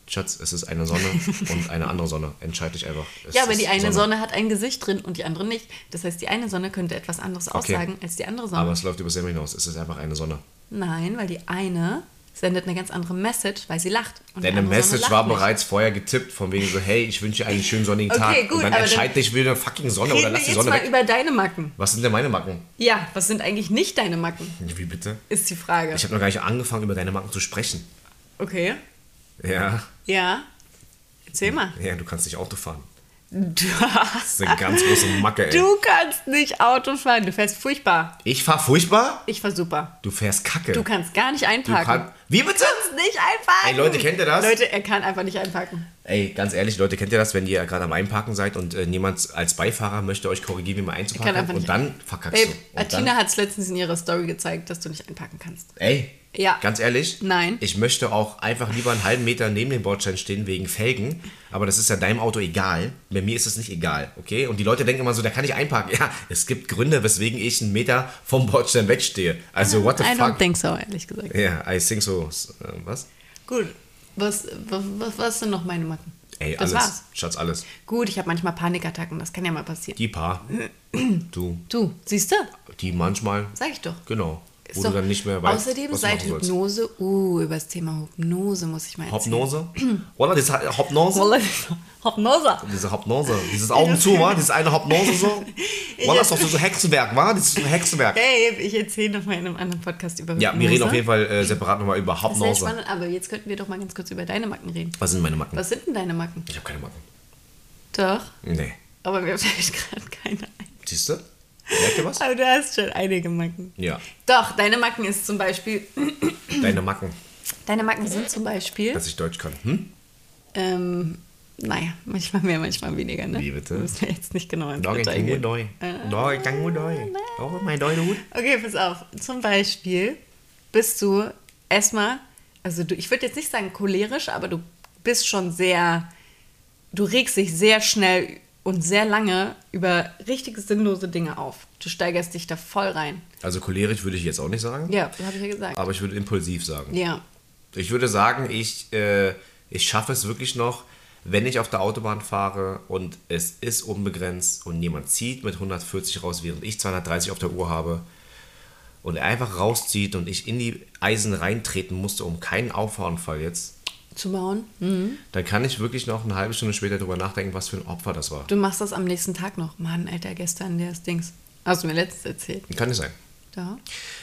Speaker 1: Schatz, es ist eine Sonne und eine andere Sonne. Entscheide dich einfach. Es
Speaker 2: Ja, aber die eine Sonne. hat ein Gesicht drin und die andere nicht. Das heißt, die eine Sonne könnte etwas anderes
Speaker 1: Okay.
Speaker 2: aussagen als die andere Sonne.
Speaker 1: Aber es läuft über selber hinaus. Es ist einfach eine Sonne.
Speaker 2: Nein, weil die eine sendet eine ganz andere Message, weil sie lacht. Und
Speaker 1: Deine
Speaker 2: Sonne
Speaker 1: Message war
Speaker 2: nicht.
Speaker 1: bereits vorher getippt, von wegen so, hey, ich wünsche dir einen schönen sonnigen
Speaker 2: Okay,
Speaker 1: Tag.
Speaker 2: gut,
Speaker 1: und dann entscheide dich, will eine fucking Sonne oder lass die
Speaker 2: jetzt
Speaker 1: Sonne
Speaker 2: mal
Speaker 1: weg.
Speaker 2: über deine Macken.
Speaker 1: Was sind denn meine Macken?
Speaker 2: Ja, was sind eigentlich nicht deine Macken,
Speaker 1: Wie bitte?
Speaker 2: ist die Frage.
Speaker 1: Ich habe noch gar nicht angefangen, über deine Macken zu sprechen.
Speaker 2: Okay,
Speaker 1: Ja,
Speaker 2: ja. Erzähl mal.
Speaker 1: ja, du kannst nicht Auto fahren.
Speaker 2: Du,
Speaker 1: Das ist eine ganz große Macke, ey.
Speaker 2: du kannst nicht Auto fahren. Du fährst furchtbar.
Speaker 1: Ich fahr furchtbar?
Speaker 2: Ich fahr super.
Speaker 1: Du fährst kacke.
Speaker 2: Du kannst gar nicht
Speaker 1: Du
Speaker 2: einparken.
Speaker 1: kann- Wie bitte?
Speaker 2: kannst nicht einparken.
Speaker 1: Ey, Leute, kennt ihr das?
Speaker 2: Leute, er kann einfach nicht einparken.
Speaker 1: Ey, ganz ehrlich, Leute, kennt ihr das, wenn ihr gerade am Einparken seid und äh, niemand als Beifahrer möchte euch korrigieren, wie man
Speaker 2: kann
Speaker 1: einzuparken und dann verkackst
Speaker 2: Babe,
Speaker 1: du. Und
Speaker 2: Atina hat es letztens in ihrer Story gezeigt, dass du nicht einparken kannst.
Speaker 1: ey,
Speaker 2: Ja.
Speaker 1: ganz ehrlich,
Speaker 2: Nein.
Speaker 1: ich möchte auch einfach lieber einen halben Meter neben dem Bordstein stehen wegen Felgen, aber das ist ja deinem Auto egal. Bei mir ist es nicht egal, okay? Und die Leute denken immer so, da kann ich einparken. Ja, es gibt Gründe, weswegen ich einen Meter vom Bordstein wegstehe. Also, what the
Speaker 2: I don't
Speaker 1: fuck?
Speaker 2: think so, ehrlich gesagt.
Speaker 1: Ja, I think so. Äh, Was?
Speaker 2: Gut. Was, was, was, was sind noch meine Macken?
Speaker 1: Ey,
Speaker 2: das
Speaker 1: alles.
Speaker 2: war's.
Speaker 1: Schatz, alles.
Speaker 2: Gut, ich habe manchmal Panikattacken, das kann ja mal passieren.
Speaker 1: Die paar. Du.
Speaker 2: Du, siehst du?
Speaker 1: Die manchmal.
Speaker 2: Sag ich doch.
Speaker 1: Genau. Wo
Speaker 2: doch,
Speaker 1: du dann nicht mehr weißt,
Speaker 2: Außerdem
Speaker 1: was
Speaker 2: seit. Hypnose, uh, über das Thema Hypnose muss ich mal erzählen.
Speaker 1: Hypnose? Oder diese Hypnose?
Speaker 2: Hypnose.
Speaker 1: Diese Hypnose. Dieses Augen zu, wa? Dieses eine Hypnose so. Oder ist doch so, so Hexenwerk, wa? Das ist so ein Hexenwerk.
Speaker 2: Hey, ich erzähle noch mal in einem anderen Podcast über
Speaker 1: Ja, wir reden auf jeden Fall äh, separat nochmal über
Speaker 2: Das ist sehr
Speaker 1: Hypnose.
Speaker 2: spannend, aber jetzt könnten wir doch mal ganz kurz über deine Macken reden.
Speaker 1: Was sind meine Macken?
Speaker 2: Was sind denn deine Macken?
Speaker 1: Ich habe keine Macken.
Speaker 2: Doch,
Speaker 1: Nee.
Speaker 2: aber mir fällt gerade keine ein.
Speaker 1: Siehst du? Merkt ihr was?
Speaker 2: Aber du hast schon einige Macken.
Speaker 1: Ja.
Speaker 2: Doch, deine Macken ist zum Beispiel,
Speaker 1: Deine Macken,
Speaker 2: deine Macken sind zum Beispiel,
Speaker 1: dass ich Deutsch kann. Hm?
Speaker 2: ähm, naja, manchmal mehr, manchmal weniger, ne?
Speaker 1: Wie bitte?
Speaker 2: Müssen wir jetzt nicht genau ins
Speaker 1: Doch, ich
Speaker 2: Detail gehen.
Speaker 1: Doi. Doch, ich kann nur Doi. Doch, mein Doi gut.
Speaker 2: Okay, pass auf. Zum Beispiel bist du erstmal, also du, ich würde jetzt nicht sagen cholerisch, aber du bist schon sehr, du regst dich sehr schnell und sehr lange über richtig sinnlose Dinge auf. Du steigerst dich da voll rein.
Speaker 1: Also cholerisch würde ich jetzt auch nicht sagen.
Speaker 2: Ja, habe ich ja gesagt.
Speaker 1: Aber ich würde impulsiv sagen.
Speaker 2: Ja.
Speaker 1: Ich würde sagen, ich, äh, ich schaffe es wirklich noch, wenn ich auf der Autobahn fahre und es ist unbegrenzt und jemand zieht mit 140 raus, während ich 230 auf der Uhr habe und er einfach rauszieht und ich in die Eisen reintreten musste, um keinen Auffahrunfall jetzt,
Speaker 2: Zu bauen. Mhm.
Speaker 1: dann kann ich wirklich noch eine halbe Stunde später darüber nachdenken, was für ein Opfer das war.
Speaker 2: Du machst das am nächsten Tag noch. Mann, Alter, gestern der ist Dings. Hast du mir letztens erzählt.
Speaker 1: Kann nicht sein.
Speaker 2: Da.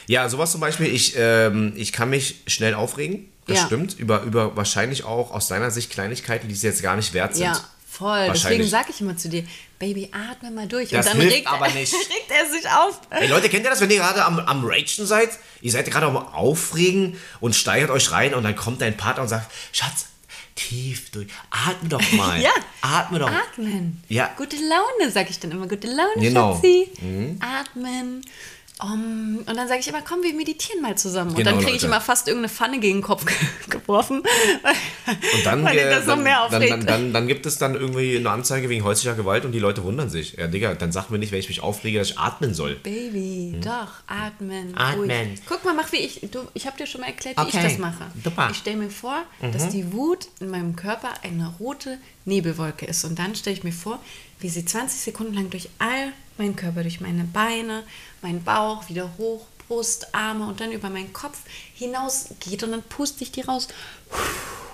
Speaker 1: Ja, sowas zum Beispiel, ich, ähm, ich kann mich schnell aufregen, das
Speaker 2: Ja.
Speaker 1: stimmt, über, über wahrscheinlich auch aus deiner Sicht Kleinigkeiten, die es jetzt gar nicht wert sind.
Speaker 2: Ja, voll. Deswegen sage ich immer zu dir, Baby, atme mal durch.
Speaker 1: Das
Speaker 2: und dann
Speaker 1: hilft
Speaker 2: regt,
Speaker 1: aber nicht.
Speaker 2: regt er sich auf.
Speaker 1: Ey Leute, kennt ihr das, wenn ihr gerade am, am Ragen seid? Ihr seid gerade am Aufregen und steigert euch rein und dann kommt dein Partner und sagt, Schatz, tief durch, atme doch mal.
Speaker 2: Ja.
Speaker 1: Atme doch.
Speaker 2: Atmen.
Speaker 1: Ja.
Speaker 2: Gute Laune, sage ich dann immer. Gute Laune,
Speaker 1: Genau.
Speaker 2: Schatzi. Atmen. Um, und dann sage ich immer, komm, wir meditieren mal zusammen. Und
Speaker 1: Genau,
Speaker 2: dann kriege ich
Speaker 1: Leute.
Speaker 2: immer fast irgendeine Pfanne gegen den Kopf ge- geworfen.
Speaker 1: Und dann,
Speaker 2: weil das noch
Speaker 1: dann,
Speaker 2: mehr aufregt.
Speaker 1: dann, dann, dann gibt es dann irgendwie eine Anzeige wegen häuslicher Gewalt und die Leute wundern sich. Ja, Digga, dann sag mir nicht, wenn ich mich aufrege, dass ich atmen soll.
Speaker 2: Baby, doch, atmen.
Speaker 1: Hm. Atmen.
Speaker 2: Ruhig. Guck mal, mach wie ich. Du, ich habe dir schon mal erklärt, wie
Speaker 1: Okay.
Speaker 2: ich das mache.
Speaker 1: Super. Mhm.
Speaker 2: Ich stelle mir vor, dass die Wut in meinem Körper eine rote Nebelwolke ist. Und dann stelle ich mir vor, wie sie 20 Sekunden lang durch all meinen Körper, durch meine Beine, meinen Bauch, wieder hoch, Brust, Arme und dann über meinen Kopf hinaus geht. Und dann puste ich die raus.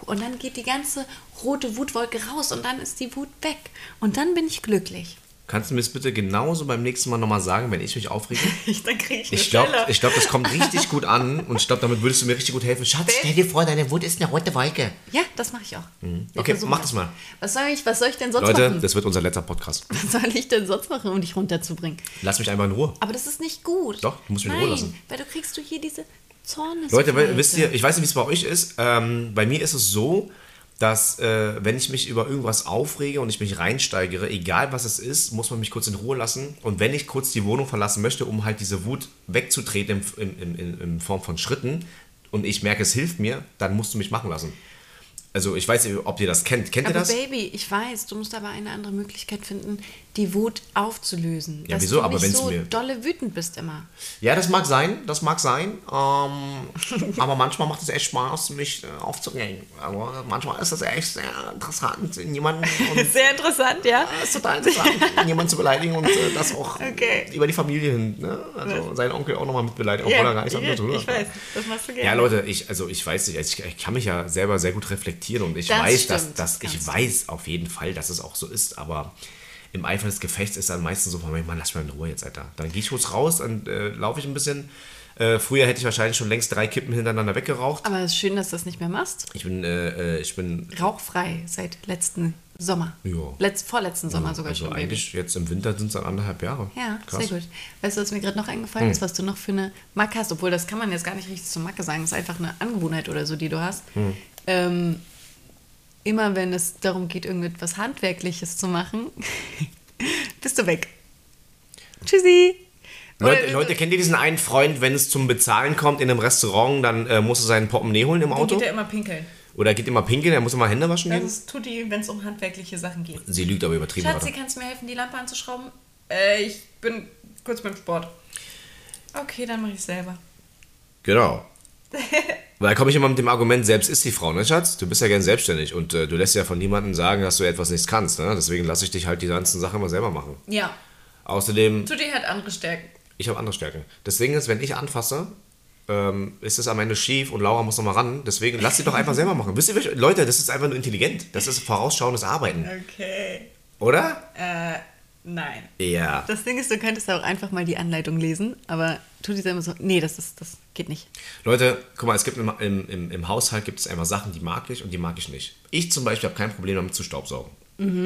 Speaker 2: Und dann geht die ganze rote Wutwolke raus und dann ist die Wut weg. Und dann bin ich glücklich.
Speaker 1: Kannst du mir das bitte genauso beim nächsten Mal nochmal sagen, wenn ich mich aufrege?
Speaker 2: dann kriege ich eine
Speaker 1: Ich glaube, ich glaub, das kommt richtig gut an und ich glaube, damit würdest du mir richtig gut helfen. Schatz, stell dir vor, deine Wut ist eine rote Wolke.
Speaker 2: Ja, das mache ich auch.
Speaker 1: Mhm. Okay, mach das mal.
Speaker 2: Was soll ich, was soll ich denn sonst
Speaker 1: Leute,
Speaker 2: machen?
Speaker 1: das wird unser letzter Podcast.
Speaker 2: Was soll ich denn sonst machen, um dich runterzubringen?
Speaker 1: Lass mich einfach in Ruhe.
Speaker 2: Aber das ist nicht gut.
Speaker 1: Doch, du musst mich in
Speaker 2: Nein,
Speaker 1: Ruhe lassen.
Speaker 2: weil du kriegst du hier diese Zornes.
Speaker 1: Leute, weil, wisst ihr, ich weiß nicht, wie es bei euch ist. Ähm, bei mir ist es so, dass äh, wenn ich mich über irgendwas aufrege und ich mich reinsteigere, egal was es ist, muss man mich kurz in Ruhe lassen. Und wenn ich kurz die Wohnung verlassen möchte, um halt diese Wut wegzutreten in, in, in, in Form von Schritten und ich merke, es hilft mir, dann musst du mich machen lassen. Also ich weiß nicht, ob ihr das kennt. Kennt ihr
Speaker 2: aber
Speaker 1: das?
Speaker 2: Baby, ich weiß, du musst aber eine andere Möglichkeit finden, die Wut aufzulösen.
Speaker 1: Ja,
Speaker 2: dass
Speaker 1: wieso?
Speaker 2: du
Speaker 1: Aber wenn's
Speaker 2: so
Speaker 1: mir-
Speaker 2: dolle wütend bist immer.
Speaker 1: Ja, das mag sein, das mag sein. Ähm, aber manchmal macht es echt Spaß, mich äh, aufzuregen. Aber manchmal ist das echt sehr interessant, jemanden und
Speaker 2: Sehr interessant, ja.
Speaker 1: es ist total interessant, jemanden zu beleidigen und äh, das auch
Speaker 2: Okay.
Speaker 1: über die Familie hin. Ne? Also seinen Onkel auch nochmal mit beleidigen, obwohl er gar nichts anderes tut.
Speaker 2: ich weiß, das machst du gerne.
Speaker 1: Ja, Leute, ich, also ich weiß nicht, also ich, ich kann mich ja selber sehr gut reflektieren und ich
Speaker 2: Das
Speaker 1: weiß, dass,
Speaker 2: stimmt,
Speaker 1: dass ich
Speaker 2: ganz
Speaker 1: weiß auf jeden Fall, dass es auch so ist, aber im Eifer des Gefechts ist dann meistens so, Mann, lass mich mal in Ruhe jetzt, Alter. Dann gehe ich kurz raus, dann äh, laufe ich ein bisschen. Äh, früher hätte ich wahrscheinlich schon längst drei Kippen hintereinander weggeraucht.
Speaker 2: Aber es ist schön, dass du das nicht mehr machst.
Speaker 1: Ich bin, äh, äh, ich bin,
Speaker 2: Rauchfrei seit letzten Sommer.
Speaker 1: Ja.
Speaker 2: Letzt, vorletzten Sommer sogar
Speaker 1: also
Speaker 2: schon. Baby.
Speaker 1: eigentlich jetzt im Winter sind es dann anderthalb Jahre.
Speaker 2: Ja,
Speaker 1: Krass. Hm.
Speaker 2: sehr gut. Weißt du, was mir gerade noch eingefallen ist, was du noch für eine Macke hast? Obwohl, das kann man jetzt gar nicht richtig zur Macke sagen. Das ist einfach eine Angewohnheit oder so, die du hast.
Speaker 1: Hm.
Speaker 2: Ähm, immer wenn es darum geht, irgendetwas Handwerkliches zu machen, bist du weg. Tschüssi.
Speaker 1: Leute,
Speaker 2: Oder-
Speaker 1: Leute, kennt ihr diesen einen Freund, wenn es zum Bezahlen kommt in einem Restaurant, dann äh, muss er seinen Portemonnaie holen im
Speaker 2: Dann
Speaker 1: Auto?
Speaker 2: geht er immer pinkeln.
Speaker 1: Oder geht immer pinkeln, er muss immer Hände waschen
Speaker 2: Das
Speaker 1: gehen?
Speaker 2: ist Tutti, wenn es um handwerkliche Sachen geht.
Speaker 1: Sie lügt aber übertrieben.
Speaker 2: Schatzi,
Speaker 1: Alter.
Speaker 2: kannst du mir helfen, die Lampe anzuschrauben? Äh, ich bin kurz beim Sport. Okay, dann mache ich selber.
Speaker 1: Genau. Weil da komme ich immer mit dem Argument, selbst ist die Frau, ne Schatz? Du bist ja gern selbstständig und äh, du lässt ja von niemandem sagen, dass du etwas nicht kannst. Ne? Deswegen lasse ich dich halt die ganzen Sachen immer selber machen.
Speaker 2: Ja.
Speaker 1: Außerdem,
Speaker 2: Tutti hat andere Stärken.
Speaker 1: ich habe andere Stärken. Das Ding ist, wenn ich anfasse, ähm, ist es am Ende schief und Laura muss nochmal ran. Deswegen lasst sie doch einfach selber machen. Wisst ihr, welche- Leute, das ist einfach nur intelligent. Das ist vorausschauendes Arbeiten.
Speaker 2: Okay.
Speaker 1: Oder?
Speaker 2: Äh, nein.
Speaker 1: Ja.
Speaker 2: Das Ding ist, du könntest auch einfach mal die Anleitung lesen, aber tu die immer so, nee, das, ist, das geht nicht.
Speaker 1: Leute, guck mal, es gibt im, im, im, im Haushalt gibt es einfach Sachen, die mag ich und die mag ich nicht. Ich zum Beispiel habe kein Problem damit zu staubsaugen.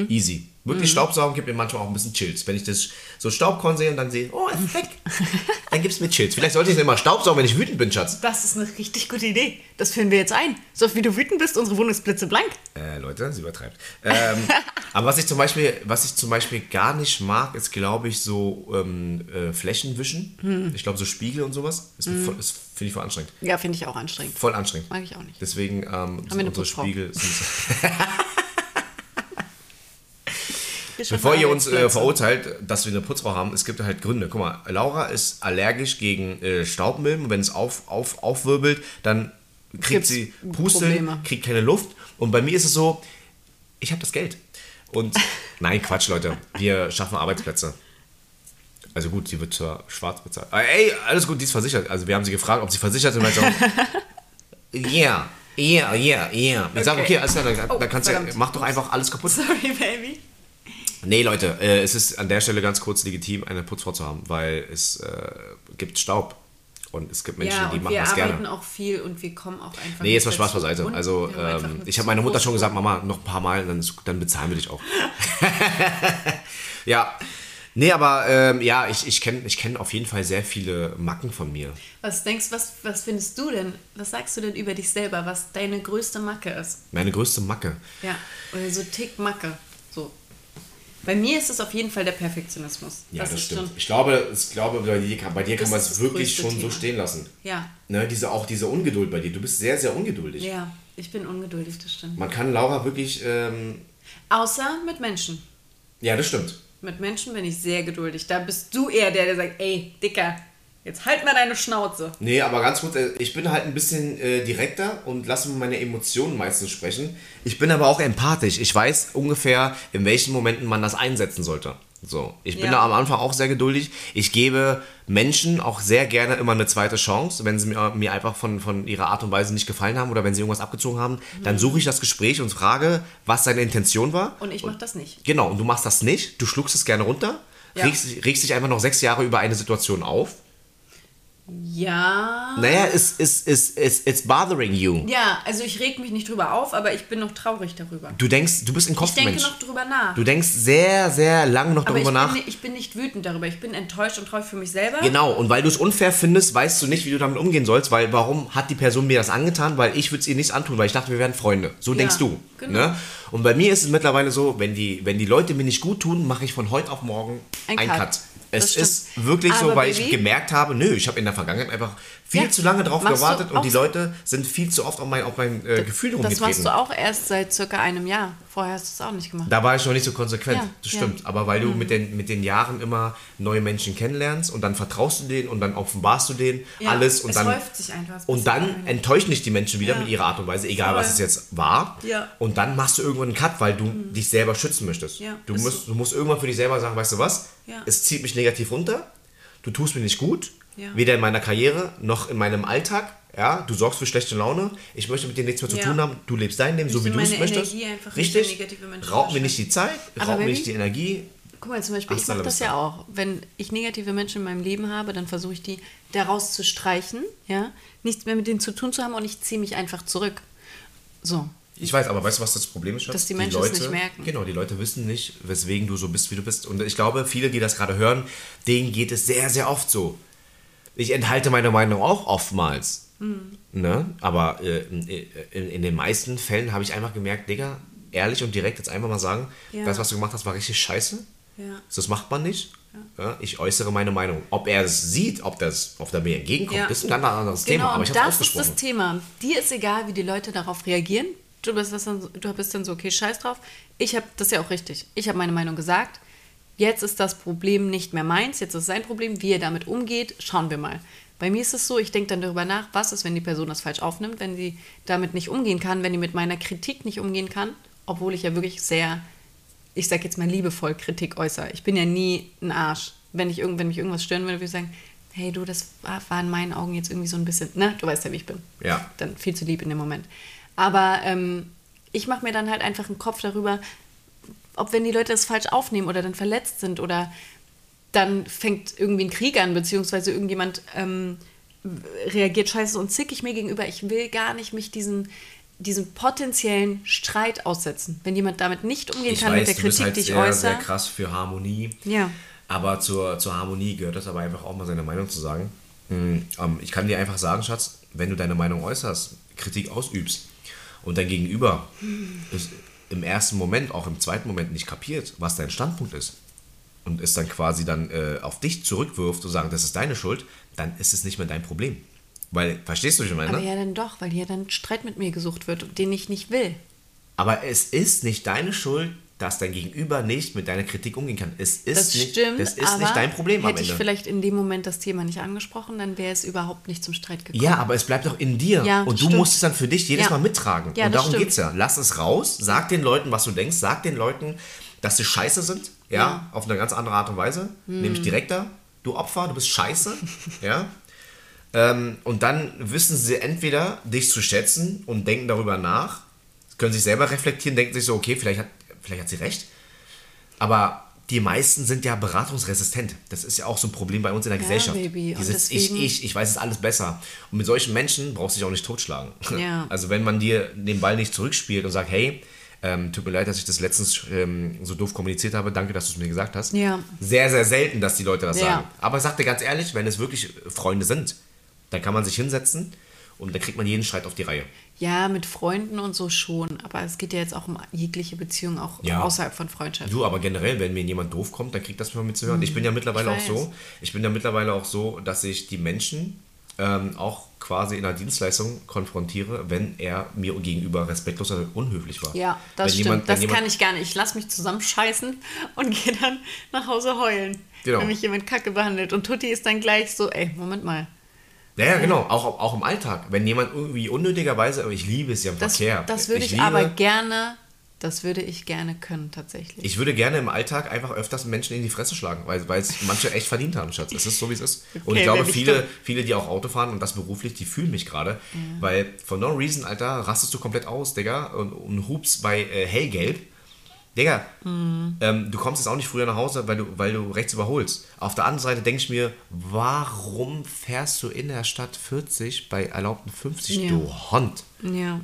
Speaker 1: Easy. Wirklich Staubsaugen gibt mir manchmal auch ein bisschen Chills. Wenn ich das so Staubkorn sehe und dann sehe, oh, ist weg, dann gibt es mir Chills. Vielleicht sollte ich immer Staubsaugen, wenn ich wütend bin, Schatz.
Speaker 2: Das ist eine richtig gute Idee. Das führen wir jetzt ein. So wie du wütend bist, unsere Wohnung ist blitzeblank.
Speaker 1: Äh, Leute, sie übertreibt. Ähm, aber was ich zum Beispiel, was ich zum Beispiel gar nicht mag, ist, glaube ich, so ähm, äh, Flächen wischen. Ich glaube, so Spiegel und sowas. Ist, voll- ist finde ich voll anstrengend.
Speaker 2: Ja, finde ich auch anstrengend.
Speaker 1: Voll anstrengend.
Speaker 2: Mag ich auch nicht.
Speaker 1: Deswegen ähm, sind
Speaker 2: wir eine
Speaker 1: unsere
Speaker 2: Putzfrau.
Speaker 1: Spiegel. Sind, Bevor ihr uns äh, verurteilt, dass wir eine Putzfrau haben, es gibt halt Gründe. Guck mal, Laura ist allergisch gegen äh, Staubmilben und wenn es auf, auf, aufwirbelt, dann kriegt
Speaker 2: Gibt's
Speaker 1: sie Pusteln,
Speaker 2: Probleme.
Speaker 1: kriegt keine Luft. Und bei mir ist es so, ich habe das Geld. Und nein, Quatsch, Leute, wir schaffen Arbeitsplätze. Also gut, sie wird zwar schwarz bezahlt. Aber ey, alles gut, die ist versichert. Also wir haben sie gefragt, ob sie versichert ist. Yeah, yeah, yeah, yeah. Ich sage, okay, alles klar, dann,
Speaker 2: Oh,
Speaker 1: dann kannst du, ja- mach doch einfach alles kaputt.
Speaker 2: Sorry, Baby.
Speaker 1: Nee, Leute, äh, es ist an der Stelle ganz kurz legitim, eine Putzfrau zu haben, weil es äh, gibt Staub. Und es gibt Menschen,
Speaker 2: ja,
Speaker 1: die machen
Speaker 2: wir
Speaker 1: das
Speaker 2: arbeiten
Speaker 1: gerne.
Speaker 2: auch viel und wir kommen auch einfach.
Speaker 1: Nee, jetzt mal Spaß beiseite. Also,
Speaker 2: wir
Speaker 1: ähm, ich habe meiner Mutter schon gesagt. Mama, noch ein paar Mal, dann, dann bezahlen wir dich auch. ja. Nee, aber ähm, ja, ich, ich kenne ich kenn auf jeden Fall sehr viele Macken von mir.
Speaker 2: Was denkst was, was findest du denn? Was sagst du denn über dich selber, was deine größte Macke ist?
Speaker 1: Meine größte Macke.
Speaker 2: Ja, oder so Tick Macke. So. Bei mir ist es auf jeden Fall der Perfektionismus.
Speaker 1: Ja, das,
Speaker 2: ist
Speaker 1: stimmt. Ich glaube, ich glaube bei dir kann, bei dir kann
Speaker 2: Das
Speaker 1: man es
Speaker 2: das
Speaker 1: wirklich schon so
Speaker 2: Thema.
Speaker 1: stehen lassen.
Speaker 2: Ja,
Speaker 1: Ne, diese, auch diese Ungeduld bei dir. Du bist sehr, sehr ungeduldig.
Speaker 2: ja, ich bin ungeduldig, das stimmt.
Speaker 1: Man kann Laura wirklich. Ähm,
Speaker 2: Außer mit Menschen.
Speaker 1: ja, das stimmt.
Speaker 2: Mit Menschen bin ich sehr geduldig. Da bist du eher der, der sagt, ey, Dicker, jetzt halt mal deine Schnauze.
Speaker 1: Nee, aber ganz gut, äh, ich bin halt ein bisschen äh, direkter und lasse meine Emotionen meistens sprechen. Ich bin aber auch empathisch. Ich weiß ungefähr, in welchen Momenten man das einsetzen sollte. So, ich bin
Speaker 2: Ja.
Speaker 1: da am Anfang auch sehr geduldig. Ich gebe Menschen auch sehr gerne immer eine zweite Chance, wenn sie mir, mir einfach von, von ihrer Art und Weise nicht gefallen haben oder wenn sie irgendwas abgezogen haben. Dann suche ich das Gespräch und frage, was seine Intention war.
Speaker 2: Und ich mach das nicht.
Speaker 1: Genau, und du machst das nicht, du schluckst es gerne runter,
Speaker 2: Ja.
Speaker 1: regst, regst dich einfach noch sechs Jahre über eine Situation auf.
Speaker 2: Ja.
Speaker 1: Naja, it's, it's, it's, it's, it's bothering you.
Speaker 2: Ja, also ich reg mich nicht drüber auf, aber ich bin noch traurig darüber.
Speaker 1: Du denkst, du bist ein
Speaker 2: Ich denke
Speaker 1: Kopfmensch.
Speaker 2: noch drüber nach.
Speaker 1: Du denkst sehr, sehr lang noch
Speaker 2: aber ich
Speaker 1: darüber
Speaker 2: bin,
Speaker 1: nach.
Speaker 2: ni- ich bin nicht wütend darüber. Ich bin enttäuscht und traurig für mich selber.
Speaker 1: Genau, und weil du es unfair findest, weißt du nicht, wie du damit umgehen sollst, weil warum hat die Person mir das angetan? Weil ich würde es ihr nicht antun, weil ich dachte, wir wären Freunde. So
Speaker 2: Ja,
Speaker 1: denkst du.
Speaker 2: genau.
Speaker 1: Ne? Und bei mir ist es mittlerweile so, wenn die, wenn die Leute mir nicht gut tun, mache ich von heute auf morgen
Speaker 2: Ein
Speaker 1: einen
Speaker 2: Cut.
Speaker 1: Cut. Es ist wirklich so,
Speaker 2: Aber
Speaker 1: weil ich
Speaker 2: Baby-
Speaker 1: gemerkt habe, nö, ich habe in der Vergangenheit einfach viel
Speaker 2: Ja,
Speaker 1: zu lange drauf gewartet und die. Leute sind viel zu oft auf mein, auf mein äh, Gefühl
Speaker 2: Das
Speaker 1: rumgetreten.
Speaker 2: machst du auch erst seit circa einem Jahr. Vorher hast du es auch nicht gemacht.
Speaker 1: Da war ich noch nicht so konsequent,
Speaker 2: Ja,
Speaker 1: das
Speaker 2: ja.
Speaker 1: stimmt. Aber weil du mit, den, mit den Jahren immer neue Menschen kennenlernst und dann vertraust du denen und dann offenbarst du denen
Speaker 2: Ja,
Speaker 1: alles und dann.
Speaker 2: häuft sich einfach. Es
Speaker 1: Und dann enttäuschen dich die Menschen wieder
Speaker 2: Ja.
Speaker 1: mit ihrer Art und Weise, egal
Speaker 2: Voll.
Speaker 1: was es jetzt war.
Speaker 2: Ja.
Speaker 1: Und dann machst du irgendwann einen Cut, weil du dich selber schützen möchtest.
Speaker 2: Ja,
Speaker 1: du, musst,
Speaker 2: so.
Speaker 1: du musst irgendwann für dich selber sagen, weißt du was?
Speaker 2: Ja.
Speaker 1: Es zieht mich negativ runter, du tust mir nicht gut,
Speaker 2: Ja.
Speaker 1: weder in meiner Karriere noch in meinem Alltag. Ja, du sorgst für schlechte Laune. Ich möchte mit dir nichts mehr zu
Speaker 2: Ja.
Speaker 1: tun haben. Du lebst dein Leben, so wie du es möchtest. Richtig. Raub mir nicht die Zeit,
Speaker 2: Aber
Speaker 1: raub mir nicht die Energie.
Speaker 2: Guck mal, zum Beispiel, ich
Speaker 1: Hasta
Speaker 2: mache das ja auch. Wenn ich negative Menschen in meinem Leben habe, dann versuche ich die daraus zu streichen, ja, nichts mehr mit denen zu tun zu haben und ich ziehe mich einfach zurück. So.
Speaker 1: Ich weiß, aber weißt du, was das Problem ist?
Speaker 2: Dass die Menschen es nicht merken.
Speaker 1: Genau, die Leute wissen nicht, weswegen du so bist, wie du bist. Und ich glaube, viele, die das gerade hören, denen geht es sehr, sehr oft so. Ich enthalte meine Meinung auch oftmals.
Speaker 2: Mhm.
Speaker 1: Ne? Aber äh, in, in, den meisten Fällen habe ich einfach gemerkt, Digga, ehrlich und direkt jetzt einfach mal sagen,
Speaker 2: Ja.
Speaker 1: das, was du gemacht hast, war richtig scheiße.
Speaker 2: Ja.
Speaker 1: Das macht man nicht. Ja, ich äußere meine Meinung. Ob er es sieht, ob, das, ob der mir entgegenkommt,
Speaker 2: Ja.
Speaker 1: ist ein ganz anderes Thema.
Speaker 2: Genau,
Speaker 1: Aber
Speaker 2: und
Speaker 1: ich habe es
Speaker 2: das ist das Thema. Dir ist egal, wie die Leute darauf reagieren. Du bist, dann, so- du bist dann so, okay, scheiß drauf. Ich habe, das ist ja auch richtig. Ich habe meine Meinung gesagt. Jetzt ist das Problem nicht mehr meins, jetzt ist es sein Problem. Wie er damit umgeht, schauen wir mal. Bei mir ist es so, ich denke dann darüber nach, was ist, wenn die Person das falsch aufnimmt, wenn sie damit nicht umgehen kann, wenn die mit meiner Kritik nicht umgehen kann, obwohl ich ja wirklich sehr, ich sag jetzt mal liebevoll Kritik äußere. Ich bin ja nie ein Arsch. Wenn, ich irgend, wenn mich irgendwas stören würde, würde ich sagen, hey du, das war, war in meinen Augen jetzt irgendwie so ein bisschen, ne, du weißt ja, wie ich bin.
Speaker 1: Ja.
Speaker 2: Dann viel zu lieb in dem Moment. Aber ähm, ich mache mir dann halt einfach einen Kopf darüber, ob wenn die Leute das falsch aufnehmen oder dann verletzt sind oder dann fängt irgendwie ein Krieg an, beziehungsweise irgendjemand ähm, reagiert scheiße und zickig mir gegenüber. Ich will gar nicht mich diesen, diesen potenziellen Streit aussetzen. Wenn jemand damit nicht umgehen
Speaker 1: Ich
Speaker 2: kann
Speaker 1: weiß,
Speaker 2: mit der Kritik,
Speaker 1: halt
Speaker 2: die ich
Speaker 1: sehr,
Speaker 2: äußere.
Speaker 1: sehr krass für Harmonie.
Speaker 2: Ja.
Speaker 1: Aber zur, zur Harmonie gehört es aber einfach auch mal seine Meinung zu sagen. Mhm, ähm, ich kann dir einfach sagen, Schatz, wenn du deine Meinung äußerst, Kritik ausübst und dein Gegenüber ist im ersten Moment, auch im zweiten Moment nicht kapiert, was dein Standpunkt ist und es dann quasi dann äh, auf dich zurückwirft und sagen, das ist deine Schuld, dann ist es nicht mehr dein Problem. Weil, verstehst du, was ich meine?
Speaker 2: Aber ja, dann doch, weil hier dann Streit mit mir gesucht wird, den ich nicht will.
Speaker 1: Aber es ist nicht deine Schuld, dass dein Gegenüber nicht mit deiner Kritik umgehen kann. Es ist,
Speaker 2: Das
Speaker 1: nicht,
Speaker 2: stimmt,
Speaker 1: das ist nicht dein Problem am
Speaker 2: hätte ich
Speaker 1: Ende.
Speaker 2: vielleicht in dem Moment das Thema nicht angesprochen, dann wäre es überhaupt nicht zum Streit gekommen.
Speaker 1: Ja, aber es bleibt doch in dir.
Speaker 2: Ja,
Speaker 1: und du
Speaker 2: stimmt.
Speaker 1: musst es dann für dich jedes
Speaker 2: Ja.
Speaker 1: Mal mittragen.
Speaker 2: Ja,
Speaker 1: und darum
Speaker 2: stimmt.
Speaker 1: geht's ja. Lass es raus, sag den Leuten, was du denkst, sag den Leuten, dass sie scheiße sind. Ja,
Speaker 2: Ja. Hm.
Speaker 1: auf eine ganz andere Art und Weise. Nämlich direkter. Du Opfer, du bist scheiße. ja. Ähm, und dann wissen sie entweder, dich zu schätzen und denken darüber nach, können sich selber reflektieren, denken sich so, okay, vielleicht hat, vielleicht hat sie recht. Aber die meisten sind ja beratungsresistent. Das ist ja auch so ein Problem bei uns in der
Speaker 2: Ja,
Speaker 1: Gesellschaft.
Speaker 2: Baby.
Speaker 1: Dieses Ich, ich, ich weiß es alles besser. Und mit solchen Menschen brauchst du dich auch nicht totschlagen.
Speaker 2: Ja.
Speaker 1: Also wenn man dir den Ball nicht zurückspielt und sagt, hey, ähm, tut mir leid, dass ich das letztens ähm, so doof kommuniziert habe, danke, dass du es mir gesagt hast.
Speaker 2: Ja.
Speaker 1: Sehr, sehr selten, dass die Leute das
Speaker 2: Ja.
Speaker 1: sagen. Aber sag dir ganz ehrlich, wenn es wirklich Freunde sind, dann kann man sich hinsetzen und dann kriegt man jeden Streit auf die Reihe.
Speaker 2: Ja, mit Freunden und so schon. Aber es geht ja jetzt auch um jegliche Beziehung, auch
Speaker 1: Ja.
Speaker 2: außerhalb von Freundschaft.
Speaker 1: Du, aber generell, wenn mir jemand doof kommt, dann kriegt das mal mitzuhören. Ich bin ja mittlerweile
Speaker 2: Mhm. Ich
Speaker 1: auch so, ich bin ja mittlerweile auch so, dass ich die Menschen ähm, auch quasi in der Dienstleistung konfrontiere, wenn er mir gegenüber respektlos oder unhöflich war.
Speaker 2: Ja, das
Speaker 1: wenn
Speaker 2: stimmt.
Speaker 1: Jemand,
Speaker 2: das
Speaker 1: jemand,
Speaker 2: kann ich gar nicht. Ich lasse mich zusammenscheißen und gehe dann nach Hause heulen,
Speaker 1: Genau.
Speaker 2: wenn mich jemand kacke behandelt. Und Tutti ist dann gleich so, ey, Moment mal.
Speaker 1: Ja, ja, genau, auch, auch im Alltag. Wenn jemand irgendwie unnötigerweise, aber ich liebe es ja im
Speaker 2: Das,
Speaker 1: Verkehr.
Speaker 2: das würde ich,
Speaker 1: liebe,
Speaker 2: aber gerne, das würde ich gerne können, tatsächlich.
Speaker 1: Ich würde gerne im Alltag einfach öfters Menschen in die Fresse schlagen, weil es manche echt verdient haben, Schatz. Es ist so, wie es ist. und
Speaker 2: Okay,
Speaker 1: ich glaube,
Speaker 2: wenn ich
Speaker 1: viele, viele, die auch Auto fahren und das beruflich, die fühlen mich gerade. Weil for no reason, Alter, rastest du komplett aus, Digga, und, und hupst bei äh, hellgelb. Digga,
Speaker 2: Mhm.
Speaker 1: ähm, du kommst jetzt auch nicht früher nach Hause, weil du, weil du rechts überholst. Auf der anderen Seite denke ich mir, warum fährst du in der Stadt 40 bei erlaubten 50,
Speaker 2: Ja.
Speaker 1: du Hund?
Speaker 2: ja.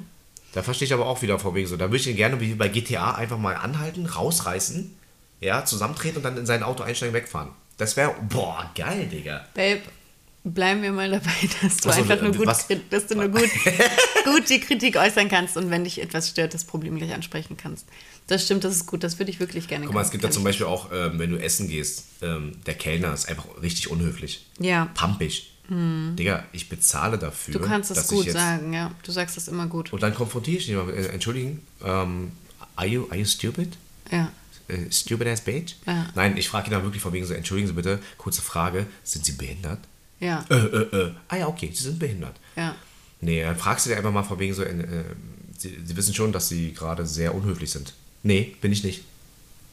Speaker 1: Da verstehe ich aber auch wieder vor wegen so. Da würde ich ihn gerne wie bei GTA einfach mal anhalten, rausreißen, ja, zusammentreten und dann in sein Auto einsteigen, wegfahren. Das wäre, boah, geil, Digga.
Speaker 2: Babe, bleiben wir mal dabei, dass du
Speaker 1: Ach so,
Speaker 2: einfach nur
Speaker 1: äh,
Speaker 2: gut,
Speaker 1: was?
Speaker 2: dass du nur gut, gut die Kritik äußern kannst und wenn dich etwas stört, das Problem gleich ansprechen kannst. Das stimmt, das ist gut, das würde ich wirklich gerne
Speaker 1: Guck mal, es gibt ja
Speaker 2: Kann
Speaker 1: zum Beispiel auch, ähm, wenn du essen gehst, ähm, der Kellner ist einfach richtig unhöflich.
Speaker 2: Ja,
Speaker 1: Pampig. Digga, ich bezahle dafür.
Speaker 2: du kannst das gut sagen, ja. Du sagst das immer gut.
Speaker 1: Und dann konfrontiere ich ihn mal. Äh, entschuldigen, ähm, are, you, are you stupid?
Speaker 2: Ja.
Speaker 1: Äh, stupid ass bitch?
Speaker 2: Ja.
Speaker 1: Nein, ich frage ihn dann wirklich vor wegen so, entschuldigen Sie bitte, kurze Frage, sind Sie behindert?
Speaker 2: Ja.
Speaker 1: Äh, äh, äh. Ah ja, okay, Sie sind behindert.
Speaker 2: Ja.
Speaker 1: Nee, dann fragst du dir einfach mal von wegen so, äh, äh, Sie, Sie wissen schon, dass Sie gerade sehr unhöflich sind. Nee, bin ich nicht.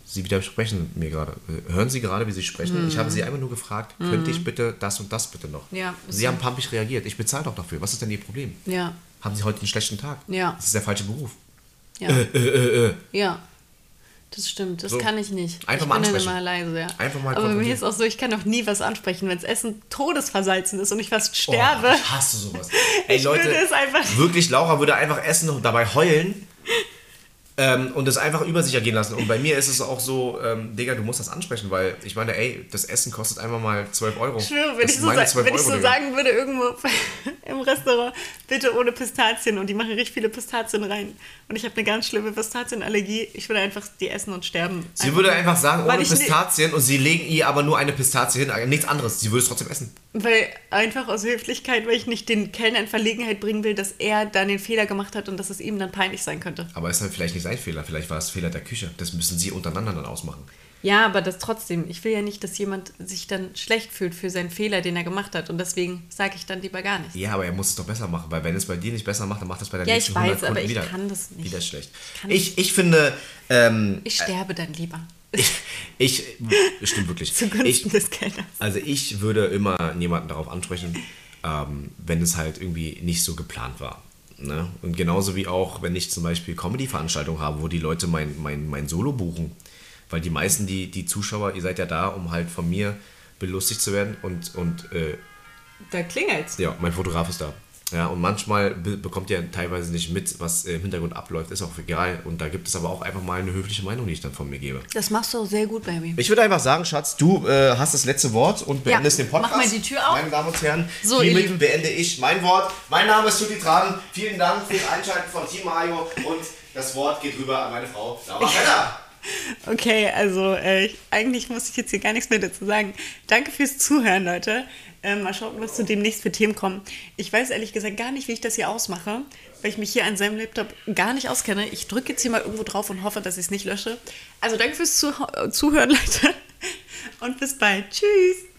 Speaker 1: Sie widersprechen mir gerade. Äh, Hören Sie gerade, wie Sie sprechen? Ich habe Sie einfach nur gefragt, könnte ich bitte das und das bitte noch?
Speaker 2: Ja,
Speaker 1: Sie haben pampig reagiert. Ich bezahle doch dafür. Was ist denn Ihr Problem?
Speaker 2: Ja.
Speaker 1: Haben Sie heute einen schlechten Tag?
Speaker 2: Ja.
Speaker 1: Das ist der falsche Beruf.
Speaker 2: Ja. Ja. Das stimmt, das
Speaker 1: So.
Speaker 2: kann ich nicht.
Speaker 1: Einfach
Speaker 2: ich
Speaker 1: mal
Speaker 2: bin dann
Speaker 1: ansprechen.
Speaker 2: immer leise, ja.
Speaker 1: Einfach mal
Speaker 2: Aber bei mir ist auch so, ich kann auch nie was ansprechen, wenn das Essen todesversalzen ist und ich fast
Speaker 1: Oh,
Speaker 2: sterbe.
Speaker 1: ich hasse sowas. Ey,
Speaker 2: Ich
Speaker 1: Leute,
Speaker 2: würde es einfach-
Speaker 1: wirklich, Laura würde einfach essen und dabei heulen ähm, und es einfach über sich ergehen lassen. Und bei mir ist es auch so, ähm, Digga, du musst das ansprechen, weil ich meine, ey, das Essen kostet einfach mal 12 Euro.
Speaker 2: Ich schwöre, wenn
Speaker 1: das
Speaker 2: ich so, sa
Speaker 1: 12
Speaker 2: wenn ich so sagen würde, irgendwo im Restaurant, bitte ohne Pistazien und die machen richtig viele Pistazien rein und ich habe eine ganz schlimme Pistazienallergie, ich würde einfach die essen und sterben.
Speaker 1: Sie würde einfach sagen, ohne
Speaker 2: ne-
Speaker 1: Pistazien und sie legen ihr aber nur eine Pistazie hin, nichts anderes. Sie würde es trotzdem essen.
Speaker 2: Weil einfach aus Höflichkeit, weil ich nicht den Kellner in Verlegenheit bringen will, dass er dann den Fehler gemacht hat und dass es ihm dann peinlich sein könnte.
Speaker 1: Aber ist halt vielleicht nicht sein Fehler, vielleicht war es Fehler der Küche. Das müssen sie untereinander dann ausmachen.
Speaker 2: Ja, aber das trotzdem. Ich will ja nicht, dass jemand sich dann schlecht fühlt für seinen Fehler, den er gemacht hat. Und deswegen sage ich dann lieber gar nichts.
Speaker 1: Ja, aber er muss es doch besser machen, weil wenn es bei dir nicht besser macht, dann macht es bei der
Speaker 2: Ja,
Speaker 1: nächsten
Speaker 2: ich weiß,
Speaker 1: 100 Kunden
Speaker 2: aber ich
Speaker 1: wieder.
Speaker 2: kann das nicht.
Speaker 1: Wieder schlecht.
Speaker 2: Kann
Speaker 1: Ich, ich finde, ähm,
Speaker 2: Ich sterbe dann lieber.
Speaker 1: Ich, ich stimmt wirklich.
Speaker 2: Zugunsten
Speaker 1: ich,
Speaker 2: des Kellners.
Speaker 1: Also ich würde immer jemanden darauf ansprechen, ähm, wenn es halt irgendwie nicht so geplant war. Ne? Und genauso wie auch, wenn ich zum Beispiel Comedy-Veranstaltungen habe, wo die Leute mein, mein, mein Solo buchen. Weil die meisten, die, die Zuschauer, ihr seid ja da, um halt von mir belustigt zu werden und, und äh,
Speaker 2: Da klingelt's.
Speaker 1: ja, mein Fotograf ist da. Ja, und manchmal be bekommt ihr teilweise nicht mit, was im Hintergrund abläuft, ist auch egal. Und da gibt es aber auch einfach mal eine höfliche Meinung, die ich dann von mir gebe.
Speaker 2: Das machst du auch sehr gut, Baby.
Speaker 1: Ich würde einfach sagen, Schatz, du äh, hast das letzte Wort und beendest
Speaker 2: Ja,
Speaker 1: den Podcast.
Speaker 2: mach mal die Tür auf.
Speaker 1: Meine Damen und Herren,
Speaker 2: So,
Speaker 1: hiermit beende ich mein Wort. Mein Name ist Tutti Tran. Vielen Dank fürs Einschalten von Team Mario und das Wort geht rüber an meine Frau Laura Keller.
Speaker 2: Okay, also äh, ich- eigentlich muss ich jetzt hier gar nichts mehr dazu sagen. Danke fürs Zuhören, Leute. Ähm, mal schauen, was zu demnächst für Themen kommen. Ich weiß ehrlich gesagt gar nicht, wie ich das hier ausmache, weil ich mich hier an seinem Laptop gar nicht auskenne. Ich drücke jetzt hier mal irgendwo drauf und hoffe, dass ich es nicht lösche. Also danke fürs Zuh Zuhören, Leute. Und bis bald. Tschüss.